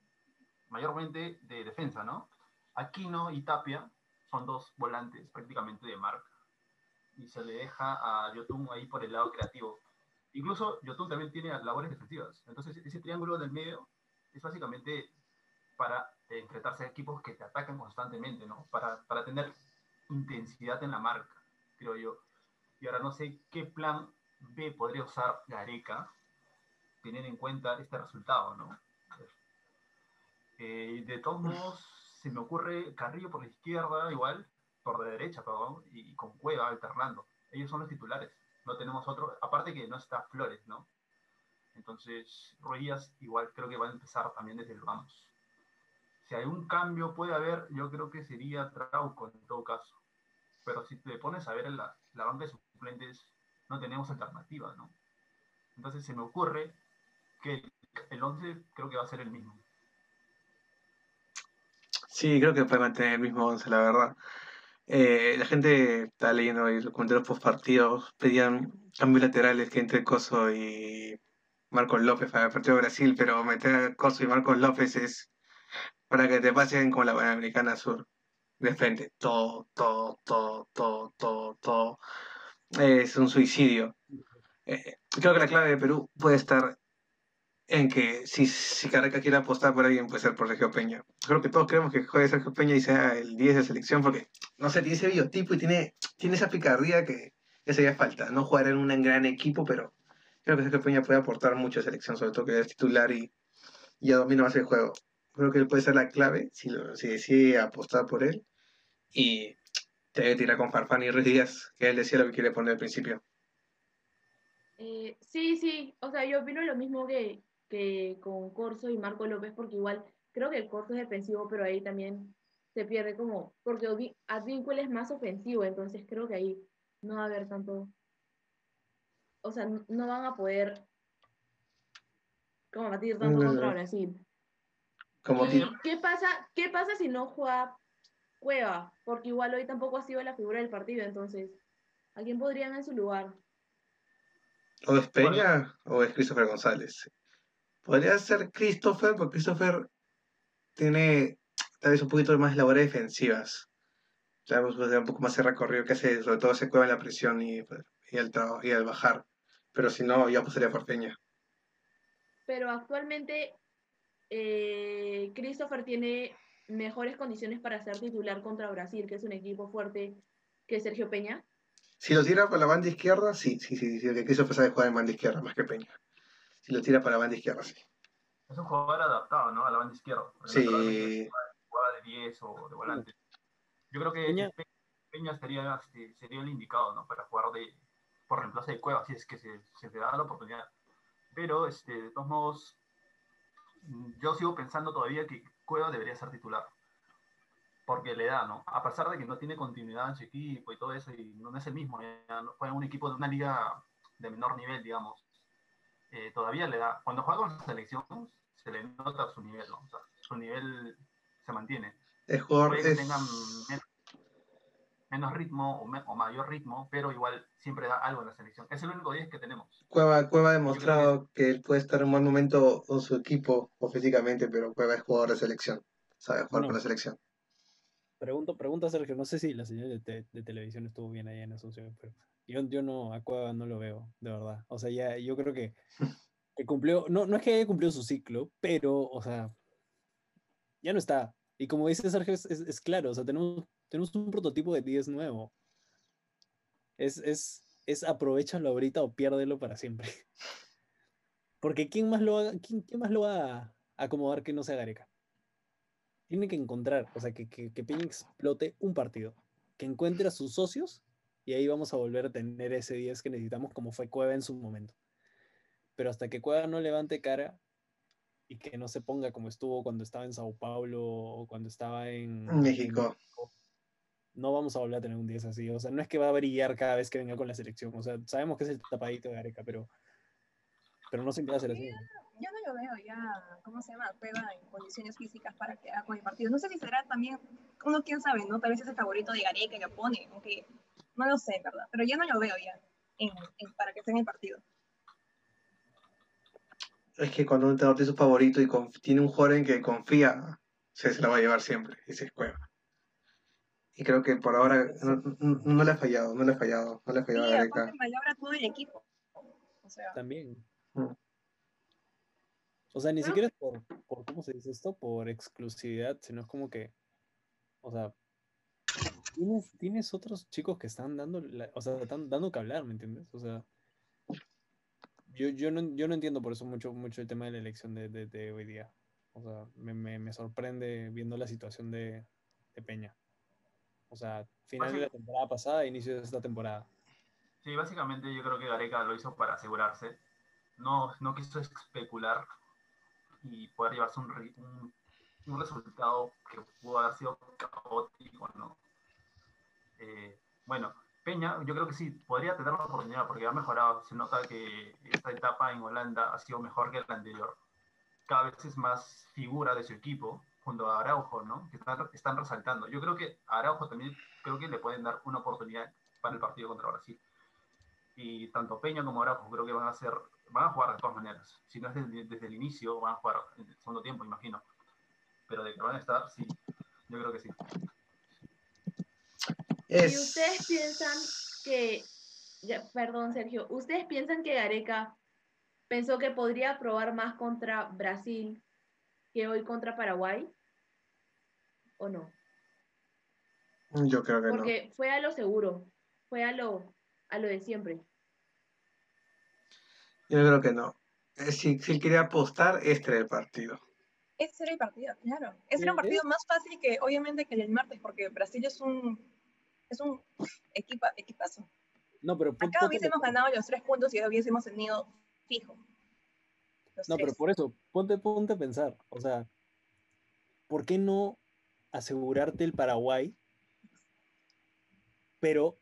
mayormente de defensa, ¿no? Aquino y Tapia son dos volantes prácticamente de marca, y se le deja a Yotun ahí por el lado creativo. Incluso Yotun también tiene labores defensivas, entonces ese triángulo del medio es básicamente para enfrentarse a equipos que te atacan constantemente, ¿no? Para, para tener intensidad en la marca, creo yo. Y ahora no sé qué plan B podría usar Gareca, teniendo en cuenta este resultado, ¿no? Eh, de todos modos, se me ocurre Carrillo por la izquierda, igual, por la derecha, perdón, y con Cueva alternando. Ellos son los titulares, no tenemos otro, aparte que no está Flores, ¿no? Entonces, Ruiz igual creo que va a empezar también desde el vamos. Si un cambio puede haber, yo creo que sería Trauco en todo caso pero si te pones a ver la, la banca de suplentes, no tenemos alternativa, ¿no? Entonces se me ocurre que el 11 creo que va a ser el mismo. Sí, creo que puede mantener el mismo 11, la verdad. Eh, la gente está leyendo ahí los comentarios post partidos, pedían cambios laterales que entre Coso y Marcos López para el partido de Brasil, pero meter a Coso y Marcos López es para que te pasen como la Panamericana Sur de frente. Todo, todo, todo, todo, todo, todo. Es un suicidio. Eh, creo que la clave de Perú puede estar en que si, si Careca quiere apostar por alguien, puede ser por Sergio Peña. Creo que todos queremos que juegue Sergio Peña y sea el 10 de selección, porque, no sé, tiene ese biotipo y tiene, tiene esa picardía que, que sería falta. No jugar en un gran equipo, pero creo que Sergio Peña puede aportar mucho a selección, sobre todo que es titular y ya domina más el juego. Creo que él puede ser la clave si, lo, si decide apostar por él. Y te debe tirar con Farfán y Ruiz Díaz, que él decía lo que quiere poner al principio. Eh, sí, sí, o sea, yo opino lo mismo que, que con Corso y Marco López, porque igual creo que el Corso es defensivo, pero ahí también se pierde como, porque Advíncula es más ofensivo, entonces creo que ahí no va a haber tanto, o sea, no van a poder como batir tanto contra Brasil. Como ¿Y qué pasa, qué pasa si no juega Cueva? Porque igual hoy tampoco ha sido la figura del partido, entonces, ¿a quién podrían en su lugar? O es Peña o es Christopher González. Podría ser Christopher, porque Christopher tiene tal vez un poquito más labores defensivas. Sabemos pues, un poco más de recorrido que hace, sobre todo se cueva en la presión y, y, el, y al bajar. Pero si no, ya pasaría por Peña. Pero actualmente eh, Christopher tiene mejores condiciones para ser titular contra Brasil, que es un equipo fuerte, que Sergio Peña. Si lo tira por la banda izquierda, sí, sí, sí, sí, que Christopher sabe jugar en banda izquierda más que Peña si lo tira para la banda izquierda, sí. Es un jugador adaptado, ¿no? A la banda izquierda. Sí. Jugaba de 10 o de volante. Yo creo que Peña, Peña sería, este, sería el indicado, ¿no? Para jugar de, por reemplazo de Cueva, si es que se, se te da la oportunidad. Pero, este, de todos modos, yo sigo pensando todavía que Cueva debería ser titular. Porque le da, ¿no? A pesar de que no tiene continuidad en su equipo y todo eso, y no es el mismo, ya no juega en un equipo de una liga de menor nivel, digamos. Eh, todavía le da, cuando juega con la selección, se le nota su nivel, ¿no? o sea, su nivel se mantiene. Es jugador, Puede que tengan menos, ritmo o, mayor ritmo, pero igual siempre da algo en la selección. Es el único 10 que tenemos. Cueva, Cueva ha demostrado que... él puede estar en un buen momento con su equipo o físicamente, pero Cueva es jugador de selección, sabe jugar con la selección. Pregunto, pregunta Sergio, no sé si la señal de, de televisión estuvo bien ahí en Asunción, pero yo, yo no, a Cueva no lo veo, de verdad. O sea, ya yo creo que, que cumplió, no, no es que haya cumplido su ciclo, pero, o sea, ya no está. Y como dice Sergio, es, es, claro, o sea, tenemos, tenemos un prototipo de 10 nuevo. Es, es, es aprovechalo ahorita o piérdelo para siempre. Porque ¿quién más lo va, quién, quién más lo va a acomodar que no sea Gareca? Tiene que encontrar, o sea, que, que, que Peña explote un partido, que encuentre a sus socios y ahí vamos a volver a tener ese 10 que necesitamos como fue Cueva en su momento. Pero hasta que Cueva no levante cara y que no se ponga como estuvo cuando estaba en Sao Paulo o cuando estaba en México. no vamos a volver a tener un 10 así. O sea, no es que va a brillar cada vez que venga con la selección. O sea, sabemos que es el tapadito de Areca, pero, pero no siempre va a ser así. Yo no lo veo ya, ¿cómo se llama? Cueva en condiciones físicas para que haga con el partido. No sé si será también, uno quién sabe, ¿no? Tal vez es el favorito de Gareca que pone, aunque no lo sé, ¿verdad? Pero ya no lo veo ya para que esté en el partido. Es que cuando un entrenador tiene su favorito y tiene un jugador en que confía, se, se la va a llevar siempre, y se Cueva. Y creo que por ahora no, le ha fallado, no le ha fallado, no le ha fallado sí, a Gareca. todo el equipo. O sea. También. Mm. O sea, ni siquiera es por, por, ¿cómo se dice esto? Por exclusividad, sino es como que, o sea, tienes, otros chicos que están dando, o sea, están dando que hablar, ¿me entiendes? O sea, yo, yo, no, yo no entiendo por eso mucho, mucho el tema de la elección de, de, hoy día. O sea, me, me, me, sorprende viendo la situación de, de Peña. O sea, final de la temporada pasada, inicio de esta temporada. Sí, básicamente yo creo que Gareca lo hizo para asegurarse. No, no quiso especular y poder llevarse un, un, un resultado que pudo haber sido caótico, ¿no? Eh, bueno, Peña, yo creo que sí, podría tener la oportunidad porque ha mejorado. Se nota que esta etapa en Holanda ha sido mejor que la anterior. Cada vez es más figura de su equipo, junto a Araujo, ¿no? Que están, resaltando. Yo creo que a Araujo también creo que le pueden dar una oportunidad para el partido contra Brasil. Y tanto Peña como Araujo creo que van a ser, van a jugar de todas maneras. Si no es desde, desde el inicio, van a jugar en el segundo tiempo, imagino. Pero de que van a estar, sí, yo creo que sí. ¿Y ustedes piensan que ya, perdón, Sergio, ¿ustedes piensan que Gareca pensó que podría probar más contra Brasil que hoy contra Paraguay? ¿O no? Yo creo que no. Porque fue a lo seguro, fue a lo, a lo de siempre. Yo creo que no. Eh, Si, si él quería apostar, este era el partido. Ese era el partido, claro. Ese Sí, era un partido más fácil que, obviamente, que el del martes, porque Brasil es un, es un equipa, equipazo. No, pero Acá hubiésemos ganado los tres puntos y hubiésemos tenido fijo. No, pero por eso, ponte, ponte a pensar. O sea, ¿por qué no asegurarte el Paraguay? Pero,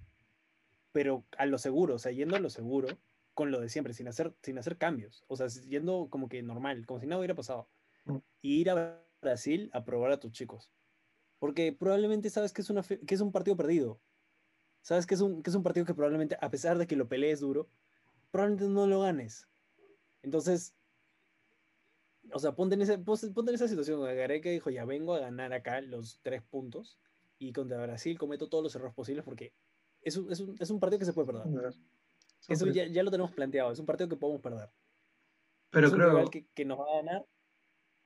pero a lo seguro, o sea, yendo a lo seguro, con lo de siempre, sin hacer, sin hacer cambios. O sea, yendo como que normal, como si nada hubiera pasado. Mm. Y ir a Brasil a probar a tus chicos. Porque probablemente sabes que es, una que es un partido perdido. Sabes que es, un, que es un partido que probablemente, a pesar de que lo pelees duro, probablemente no lo ganes. Entonces, o sea, ponte en, ese, ponte en esa situación. Gareca dijo, ya vengo a ganar acá los tres puntos y contra Brasil cometo todos los errores posibles porque es un, es un, es un partido que se puede perder. Eso ya, ya lo tenemos planteado, es un partido que podemos perder. Pero es un creo, rival que, que nos va a ganar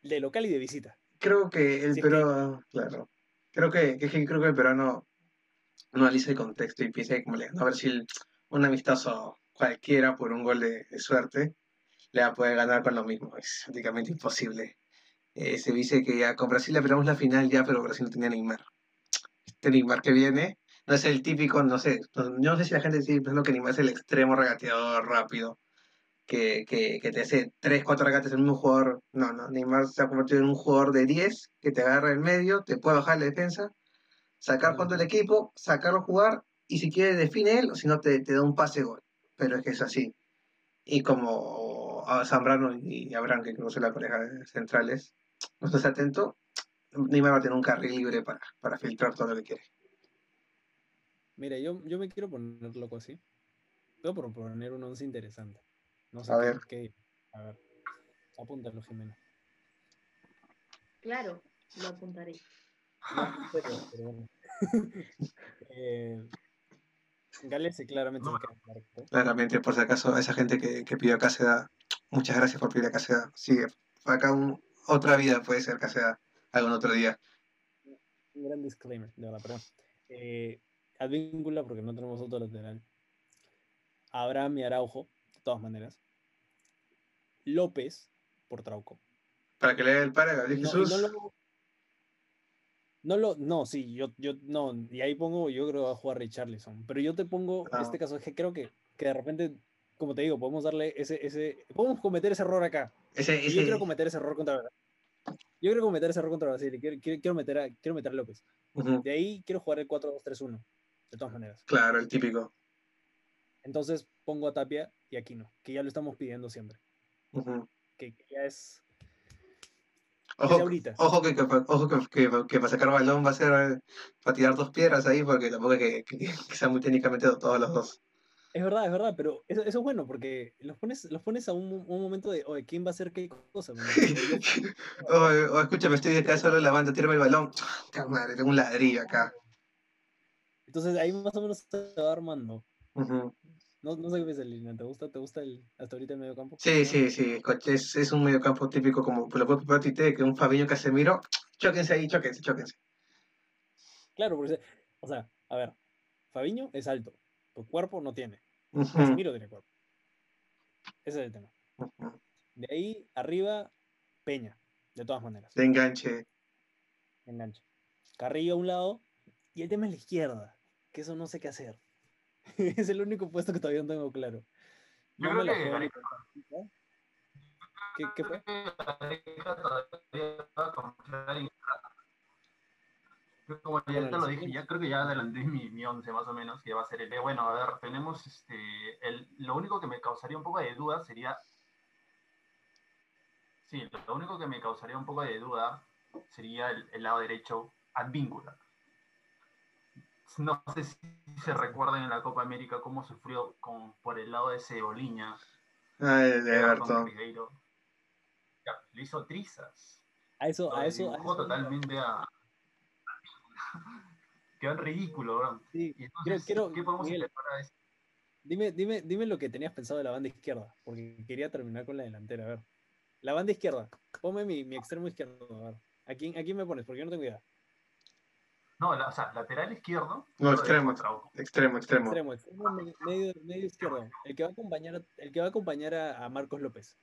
de local y de visita. creo que el peruano, claro, creo que, que- creo que el peruano no analiza el contexto y piensa que como le ganó a Brasil un amistoso cualquiera por un gol de, suerte, le va a poder ganar con lo mismo. Es prácticamente imposible. Eh, se dice que ya con Brasil le pegamos la final ya, pero Brasil no tenía Neymar. Este Neymar que viene no es el típico, no sé, no, yo no sé si la gente sigue pensando que Neymar es el extremo regateador rápido, que, que, que te hace 3, 4 regates en un mismo jugador. No, no, Neymar se ha convertido en un jugador de 10 que te agarra el medio, te puede bajar la defensa, sacar cuando el equipo, sacarlo a jugar y si quiere define él o si no te, te da un pase gol. Pero es que es así. Y como a Zambrano y Abraham, que no son la pareja de centrales, no estás atento, Neymar va a tener un carril libre para, para filtrar todo lo que quiere. Mira, yo, yo me quiero poner loco así. Voy a proponer un once interesante. No sé A qué- ver. qué- A ver. Apúntalo, Jimena. Claro, lo apuntaré. No, pero, pero bueno. eh, Gales sí, claramente se. Claramente, por si acaso, a esa gente que, que pidió Caseda, muchas gracias por pedir a Caseda. Sigue, acá un, otra vida puede ser Caseda algún otro día. Un gran disclaimer, de verdad, perdón. Eh, Advíncula, porque no tenemos otro lateral. Abraham y Araujo, de todas maneras. López, por Trauco. Para que le dé el pare a Gabriel No, y Jesús. no lo. No lo. No, sí, yo, yo. No, y ahí pongo, yo creo que va a jugar Richarlison. Pero yo te pongo, Ah. este caso es que creo que, que de repente, como te digo, podemos darle ese, ese. Podemos cometer ese error acá. Ese, yo quiero cometer ese error contra Brasil. Yo quiero cometer ese error contra Brasil. Quiero, quiero, quiero meter, a, quiero meter a López. De ahí quiero jugar el 4-2-3-1. De todas maneras. Claro, el típico. Entonces pongo a Tapia y Aquino, que ya lo estamos pidiendo siempre. Que, que ya es. Ojo, es ahorita. ojo, que, que, ojo que, que, para sacar balón va a ser para tirar dos piedras ahí, porque tampoco es que, sean muy técnicamente todos los dos. Es verdad, es verdad, pero eso, eso es bueno porque los pones, los pones a un, un momento de, oye, ¿quién va a hacer qué cosa? o, o escúchame, estoy acá solo en la banda, tírame el balón. ¡Puta madre, tengo un ladrillo acá. Entonces ahí más o menos se va armando. Ujú. No, no sé qué piensas, Lina. ¿Te gusta, ¿Te gusta el, hasta ahorita el medio campo? Sí, sí, sí. Es, es un mediocampo típico como lo preparar Tite, que un Fabiño Casemiro. Chóquense ahí, chóquense, chóquense. Claro, porque, o sea, a ver, Fabiño es alto, tu cuerpo no tiene. Ujú, Casemiro tiene cuerpo. Ese es el tema. De ahí arriba, Peña, de todas maneras. De enganche. enganche. Carrillo a un lado y el tema es la izquierda, que eso no sé qué hacer. es el único puesto que todavía no tengo claro. Yo No me creo la que juego. ¿Qué, qué fue? Como ya te lo dije, ya creo que ya adelanté mi, mi once más o menos, que va a ser el de, bueno, a ver, tenemos este, el, lo único que me causaría un poco de duda sería, sí, lo único que me causaría un poco de duda sería el, el lado derecho, Advíncula. No sé si se recuerdan en la Copa América cómo sufrió con, por el lado de Ceboliña, Ay, de Everton, le hizo trizas. A eso, a eso, a eso- totalmente a. Quedó en ridículo, bro. sí, Y entonces, quiero- ¿qué podemos Miguel, a eso? Dime, dime, dime lo que tenías pensado de la banda izquierda, porque quería terminar con la delantera. A ver. La banda izquierda. Ponme mi, mi extremo izquierdo. A ver. ¿A quién, ¿A quién me pones? Porque yo no tengo idea. No, la- o sea, lateral izquierdo. No, extremo. Extremo, extremo. Extremo, extremo me- medio, medio izquierdo. El que va a acompañar, a- el que va a, acompañar a, a Marcos López.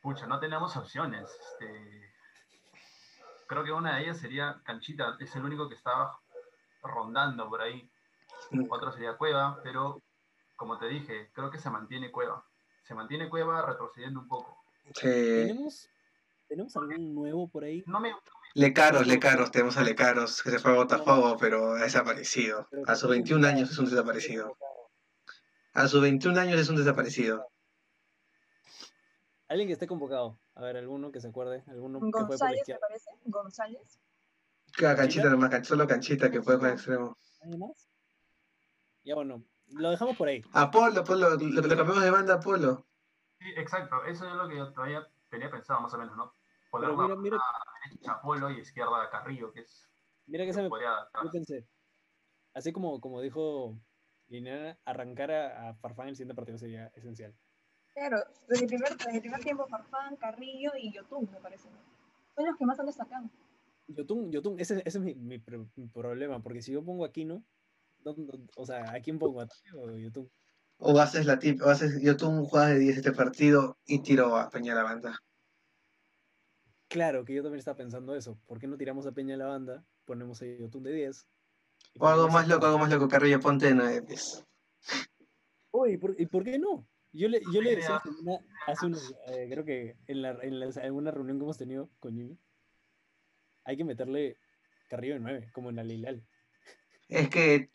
Pucha, no tenemos opciones. Este, creo que una de ellas sería Canchita, es el único que estaba rondando por ahí. Mm. Otro sería Cueva, pero como te dije, creo que se mantiene Cueva. Se mantiene Cueva retrocediendo un poco. Sí. ¿Tenemos, ¿Tenemos algún nuevo por ahí? No me, Lecaros, Lecaros, tenemos a Lecaros, que se fue a Botafogo, pero ha desaparecido. A sus está 21 convocado, años es un desaparecido. A sus 21 años es un desaparecido. Alguien que esté convocado. A ver, alguno que se acuerde. Alguno que juegue por González, me parece. González. Cada canchita nomás, solo canchita que puede jugar extremo. ¿Alguien más? Ya bueno, lo dejamos por ahí. Apolo, Apolo, lo, lo cambiamos de banda Apolo. Sí, exacto, eso es lo que yo todavía tenía pensado más o menos, ¿no? Poner mira, mira, derecha a Polo y izquierda a Carrillo, que es mira que que se me yo pensé. Así como, como dijo Liliana, arrancar a, a Farfán en el siguiente partido sería esencial. Claro, desde el primer, desde el primer tiempo Farfán, Carrillo y Yotun, me parece. ¿no? Son los que más han destacado. Yotun, Yotun, ese, ese es mi, mi mi problema, porque si yo pongo a ¿dónde- dónde- o sea, ¿a quién pongo? ¿A o Yotun? O haces la tip, o haces, yo tú juegas de 10 este partido y tiro a Peña la banda. Claro, que yo también estaba pensando eso. ¿Por qué no tiramos a Peña a la banda? Ponemos a Yotun de 10. y O algo más loco, algo más loco, Carrillo, ponte de 9 pies. Uy, ¿por- ¿y por qué no? Yo le, yo le decía hace unos, eh, creo que en, la, en las- alguna reunión que hemos tenido con Jimmy, hay que meterle Carrillo de 9, como en la Leilal. Es que, es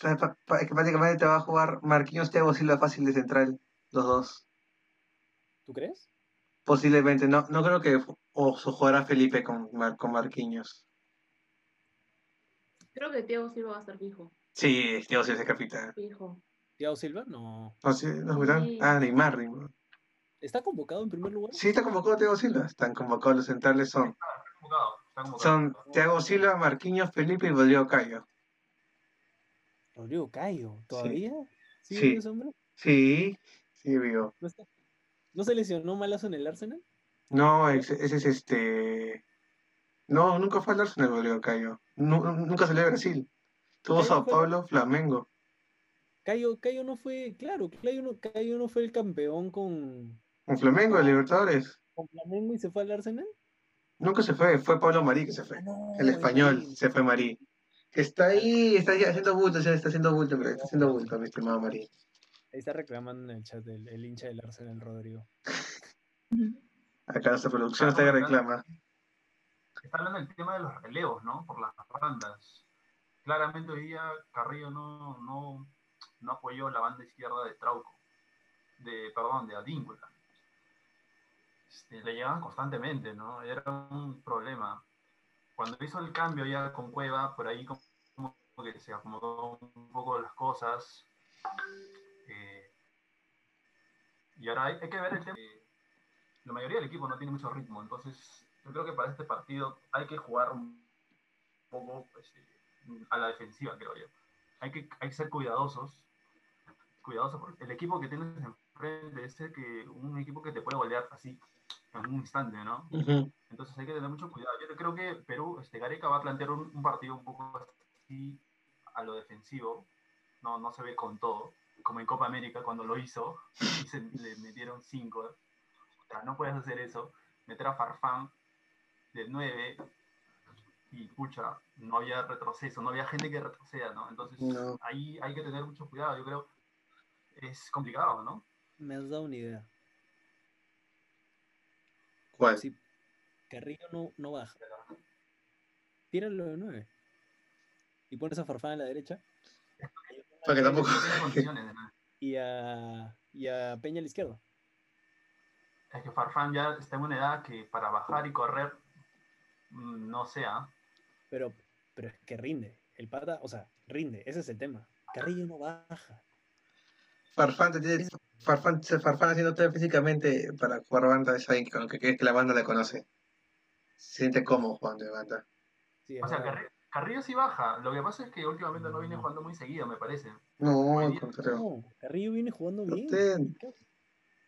prácticamente te va a jugar Marquinhos Teo Silva fácil de central, los dos. ¿Tú crees? Posiblemente, no, no creo que o su jugará Felipe con, Mar- con Marquinhos. Creo que Thiago Silva va a estar fijo. Sí, Teo Silva es capitán. Fijo. ¿Thiago Silva? No. No, sí, ¿no? Sí. Ah, Neymar, Neymar. ¿Está convocado en primer lugar? Sí, está convocado Teo Silva. Están convocados los centrales son, Está convocado, está convocado. son Thiago Silva, Marquinhos, Felipe y Rodrigo Cayo. Rodrigo Cayo, ¿todavía? ¿Sí? Sí. ese hombre? Sí, sí, vivo. ¿No, está- ¿No se lesionó malazo en el Arsenal? No, ese, ese es este. No, nunca fue al Arsenal, Rodrigo Cayo. Nu- nu- nunca salió de Brasil. Tuvo Cayo Sao fue- Paulo, Flamengo. Cayo, Cayo no fue, claro, Cayo no, Cayo no fue el campeón con, Con Flamengo, de Libertadores. con Flamengo y se fue al Arsenal. Nunca se fue, fue Pablo Marí que se fue. Ah, no, El es español, se fue Marí. Está ahí, está ahí haciendo bulto, está haciendo bulto, pero está haciendo bulto, mi estimado Marí. Ahí está reclamando en el chat el, el hincha del Arsenal, Rodrigo. Acá nuestra producción está que reclama. Está hablando del tema de los relevos, ¿no? Por las bandas. Claramente hoy día Carrillo no, no, no apoyó la banda izquierda de Trauco, de, perdón, de Adíncula. Este, le llegaban constantemente, ¿no? Era un problema. Cuando hizo el cambio ya con Cueva, por ahí como que se acomodó un poco las cosas. eh, y ahora hay, hay que ver el tema. eh, la mayoría del equipo no tiene mucho ritmo, entonces yo creo que para este partido hay que jugar un poco pues, eh, a la defensiva, creo yo. Hay que, hay que ser cuidadosos, cuidadosos porque el equipo que tienes enfrente es el que, un equipo que te puede golear así en un instante, ¿no? Entonces hay que tener mucho cuidado. Yo creo que Perú, este, Gareca va a plantear un, un partido un poco así a lo defensivo, no, no se ve con todo, como en Copa América cuando lo hizo y se le metieron cinco. No puedes hacer eso, meter a Farfán de 9 y pucha, no había retroceso, no había gente que retroceda, ¿no? Entonces No. ahí hay que tener mucho cuidado, yo creo. Es complicado, ¿no? Me has dado una idea. ¿Cuál? Si Carrillo no, no baja, tíralo de 9. Y pones a Farfán a la derecha tampoco. Tiene condiciones, ¿no? y a, y a Peña a la izquierda. Es que Farfán ya está en una edad que para bajar y correr, mm, no sea. Pero, pero es que rinde. El pata, o sea, rinde. Ese es el tema. Carrillo no baja. Farfán, te tiene- Farfán, Farfán haciendo todo físicamente para jugar banda es alguien con que, que la banda le conoce. Se siente cómodo jugando de banda. Sí, O sea, verdad. Carri- Carrillo sí baja. Lo que pasa es que últimamente no viene jugando muy seguido, me parece. No, al contrario. No, Carrillo viene jugando bien. Usted-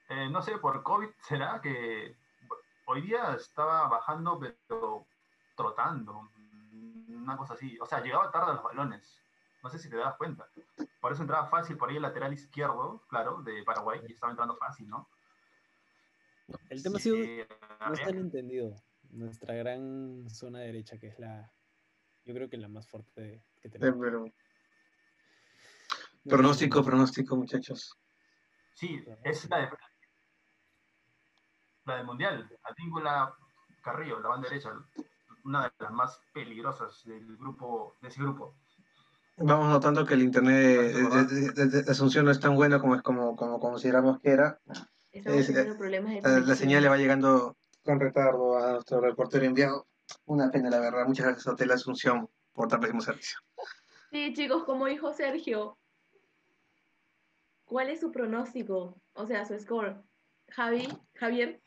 Eh, no sé, por COVID será que hoy día estaba bajando, pero trotando. Una cosa así. O sea, llegaba tarde a los balones. No sé si te das cuenta. Por eso entraba fácil por ahí el lateral izquierdo, claro, de Paraguay, y estaba entrando fácil, ¿no? El tema ha sido Eh, no está tan entendido. Nuestra gran zona derecha, que es la, yo creo que la más fuerte que Eh, tenemos. pero pronóstico, pronóstico, muchachos. Sí, es la de la del Mundial. Advíncula Carrillo, la banda derecha, una de las más peligrosas del grupo, de ese grupo. Vamos notando que el internet de, de- de- de- Asunción no es tan bueno como, es como, como consideramos que era. Es- de La, la señal le va llegando con retardo a nuestro reportero enviado. Una pena, la verdad. Muchas gracias a Hotel Asunción por tan pésimo servicio. Sí, chicos, como dijo Sergio, ¿cuál es su pronóstico? O sea, su score. Javi, Javier,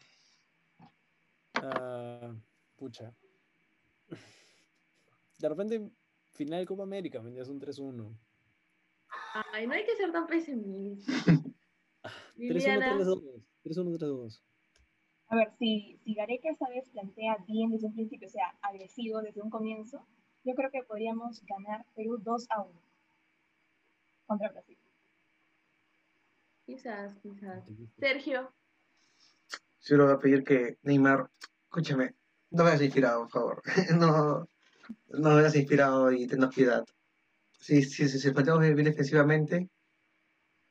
Ah, pucha. De repente, final de Copa América, es un 3-1. ay, no hay que ser tan pesimista. 3-1, Liliana, 3-2. 3-1, 3-2. A ver, si, si Gareca esta vez plantea bien desde un principio, o sea, agresivo desde un comienzo, yo creo que podríamos ganar Perú 2 a 1 contra Brasil. quizás, quizás. Sergio, Yo le voy a pedir que Neymar, escúchame, no me hayas inspirado, por favor. no, no me hayas inspirado y tennos piedad. Si sí, sí, sí, planteamos bien defensivamente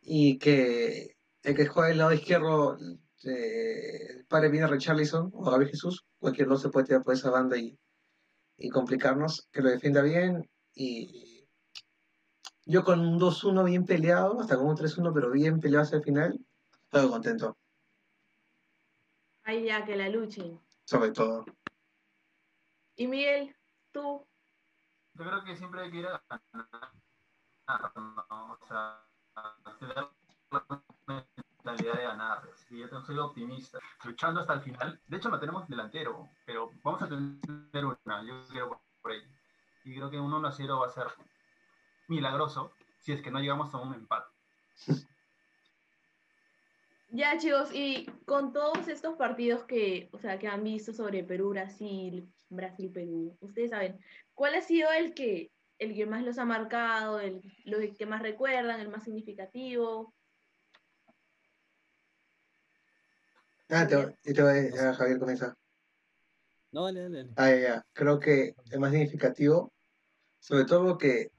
y que el que juega del lado izquierdo eh, pare bien a Richarlison o a Jesús, cualquier no se puede tirar por esa banda y, y complicarnos, que lo defienda bien y yo con un 2-1 bien peleado, hasta con un 3-1 pero bien peleado hasta el final, estoy contento, ay ya, que la luchen. sobre todo. Y Miguel, tú, Yo creo que siempre hay que ir a ganar, ¿no? O sea, tener la mentalidad de ganar. Sí, yo soy optimista. Luchando hasta el final. De hecho, no tenemos delantero, pero vamos a tener una. Yo creo por ahí. Y creo que un 1 a 0 va a ser milagroso si es que no llegamos a un empate. Ya, chicos, y con todos estos partidos que, o sea, que han visto sobre Perú, Brasil, Brasil, Perú, ustedes saben, ¿cuál ha sido el que, el que más los ha marcado, el, lo que más recuerdan, el más significativo? Ah, te, te voy- ya, Javier comienza. No, dale, dale. dale. Ah, ya, ya. Creo que es más significativo, sobre todo porque,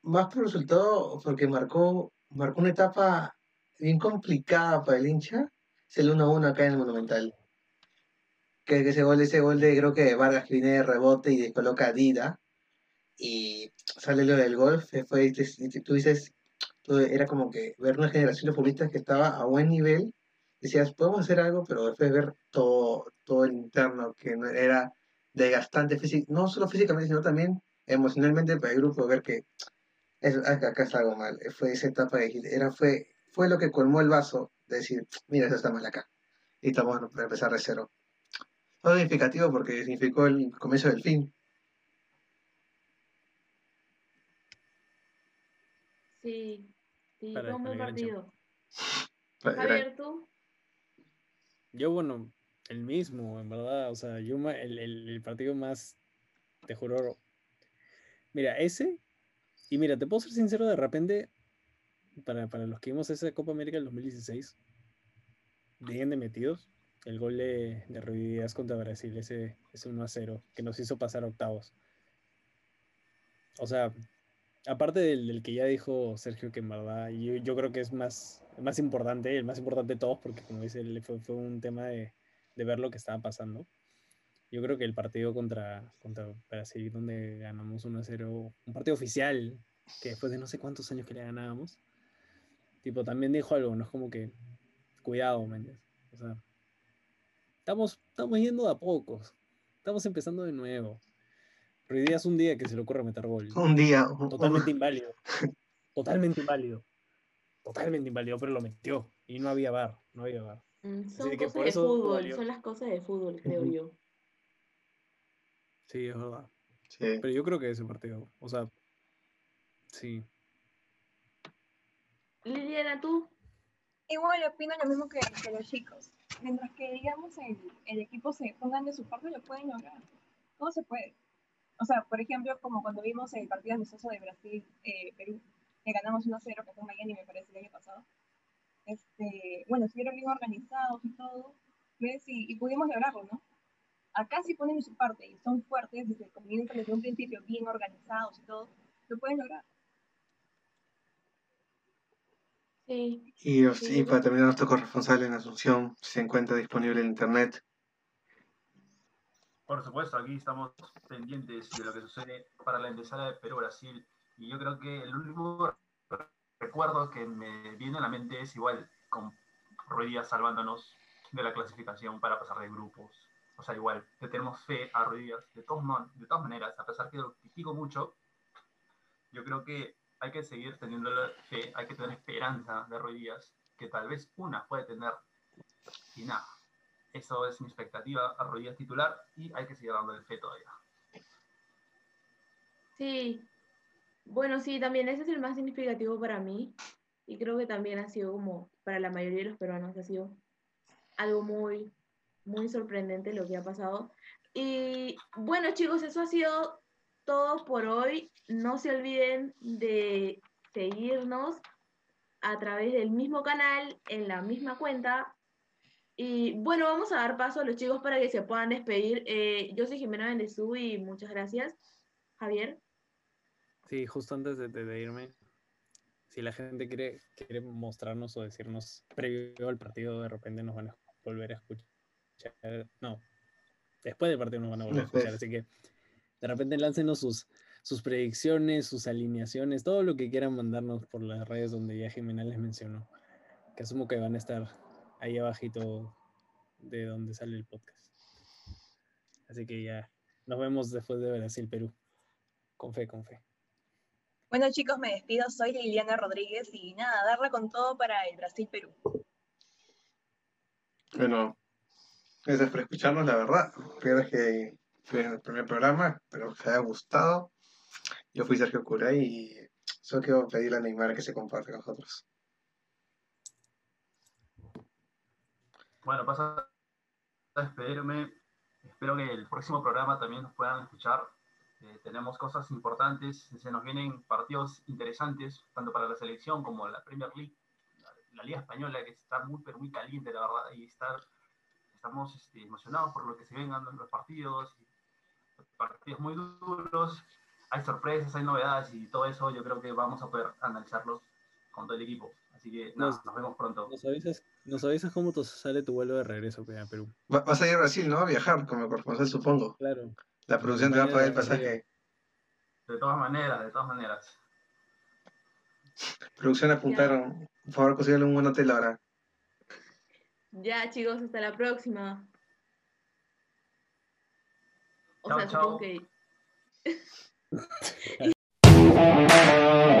más por el resultado, porque marcó, marcó una etapa bien complicada para el hincha, es el 1-1 acá en el Monumental. Que, ese gol, ese gol de creo que Vargas que viene de rebote y descoloca a Dida y sale lo del gol, fue, tú dices, era como que ver una generación de futbolistas que estaba a buen nivel, decías, podemos hacer algo, pero después ver todo, todo el interno, que era desgastante, físi- no solo físicamente, sino también emocionalmente para el grupo, ver que eso, acá, acá está algo mal. Fue esa etapa de era, fue, fue lo que colmó el vaso, de decir, mira, eso está mal acá. Y estamos para empezar de cero. Fue significativo porque significó el comienzo del fin. Sí, sí, fue un buen el gran partido. Javier, tú, Yo, bueno, el mismo, en verdad. O sea, yo el, el- el partido más, te juro. Mira, ese. Y mira, te puedo ser sincero, de repente, para, para los que vimos esa Copa América del 2016, bien de metidos, el gol de, de Ruiz contra Brasil, ese, ese 1 a 0, que nos hizo pasar octavos. O sea, aparte del, que ya dijo Sergio, que en verdad yo, yo creo que es más, más importante, el más importante de todos, porque como dice fue, fue un tema de, de ver lo que estaba pasando. Yo creo que el partido contra, contra Brasil, donde ganamos 1 a 0, un partido oficial, que después de no sé cuántos años que le ganábamos, tipo, también dijo algo, no es como que, cuidado, Méndez. O sea, estamos, estamos yendo de a pocos, estamos empezando de nuevo. Ruiz Díaz un día que se le ocurre meter gol Un día, un- totalmente inválido. Totalmente inválido. Totalmente inválido, pero lo metió. Y no había bar, no había bar. mm, son que cosas por de eso fútbol, son las cosas de fútbol, creo yo. Sí, es verdad. Sí. Pero yo creo que ese partido, o sea, sí. Liliana, tú. Igual opino lo mismo que, los chicos. Mientras que, digamos, el, equipo se pongan de su parte, lo pueden lograr. Todo se puede. O sea, por ejemplo, como cuando vimos el partido amistoso de Brasil-Perú, que ganamos 1-0, que fue en Miami, me parece, el año pasado. Este, bueno, estuvieron bien organizados y todo, ¿ves? Y, y pudimos lograrlo, ¿no? Acá sí ponen de su parte y son fuertes desde el comienzo, desde un principio, bien organizados y todo, lo pueden lograr. Sí. Y, os- Sí, y para terminar, nuestro corresponsal en Asunción se encuentra disponible en internet. Por supuesto, aquí estamos pendientes de lo que sucede para la antesala de Perú-Brasil. Y yo creo que el último recuerdo que me viene a la mente es igual con Ruidías salvándonos de la clasificación para pasar de grupos. O sea, igual, le tenemos fe a Ruidías. De, todos de todas maneras, a pesar que lo critico mucho, yo creo que hay que seguir teniendo fe, hay que tener esperanza de Ruidías, que tal vez una puede tener. Y nada, eso es mi expectativa a Rodríguez titular y hay que seguir dándole fe todavía. Sí. Bueno, sí, también ese es el más significativo para mí. Y creo que también ha sido como para la mayoría de los peruanos, ha sido algo muy, muy sorprendente lo que ha pasado. Y bueno, chicos, eso ha sido todo por hoy. No se olviden de seguirnos a través del mismo canal, en la misma cuenta. Y bueno, vamos a dar paso a los chicos para que se puedan despedir. Eh, yo soy Jimena Bendezú y muchas gracias. Javier. Sí, justo antes de, de- de irme, si la gente quiere, quiere mostrarnos o decirnos previo al partido, de repente nos van a volver a escuchar. No, después del partido nos van a volver a escuchar. Así que de repente láncenos sus, sus predicciones, sus alineaciones, todo lo que quieran mandarnos por las redes donde ya Jimena les mencionó. Que asumo que van a estar ahí abajito de donde sale el podcast. Así que ya nos vemos después de Brasil-Perú. Con fe, con fe. Bueno, chicos, me despido. Soy Liliana Rodríguez y nada, darla con todo para el Brasil-Perú. Bueno, gracias por escucharnos, la verdad. Vez que en el primer programa, espero que os haya gustado. Yo fui Sergio Curay y solo quiero pedirle a Neymar que se comparte con nosotros. Bueno, pasa a despedirme. Espero que el próximo programa también nos puedan escuchar. Eh, tenemos cosas importantes, se nos vienen partidos interesantes, tanto para la selección como la Premier League, la, la Liga Española, que está muy, pero muy caliente, la verdad, y estar, estamos este, emocionados por lo que se vengan los partidos, partidos muy duros, hay sorpresas, hay novedades y todo eso yo creo que vamos a poder analizarlos con todo el equipo. Así que Nos- nos vemos pronto. ¿Nos avisas, nos avisas cómo te sale tu vuelo de regreso a Perú? Va- Vas a ir a Brasil, ¿no? A viajar como corresponsal, supongo. Claro. La producción te va a pagar el pasaje. De todas maneras, de todas maneras. Producción apuntaron. Por favor, consíguele un buen hotel ahora. Ya, chicos, hasta la próxima. Chao, o sea,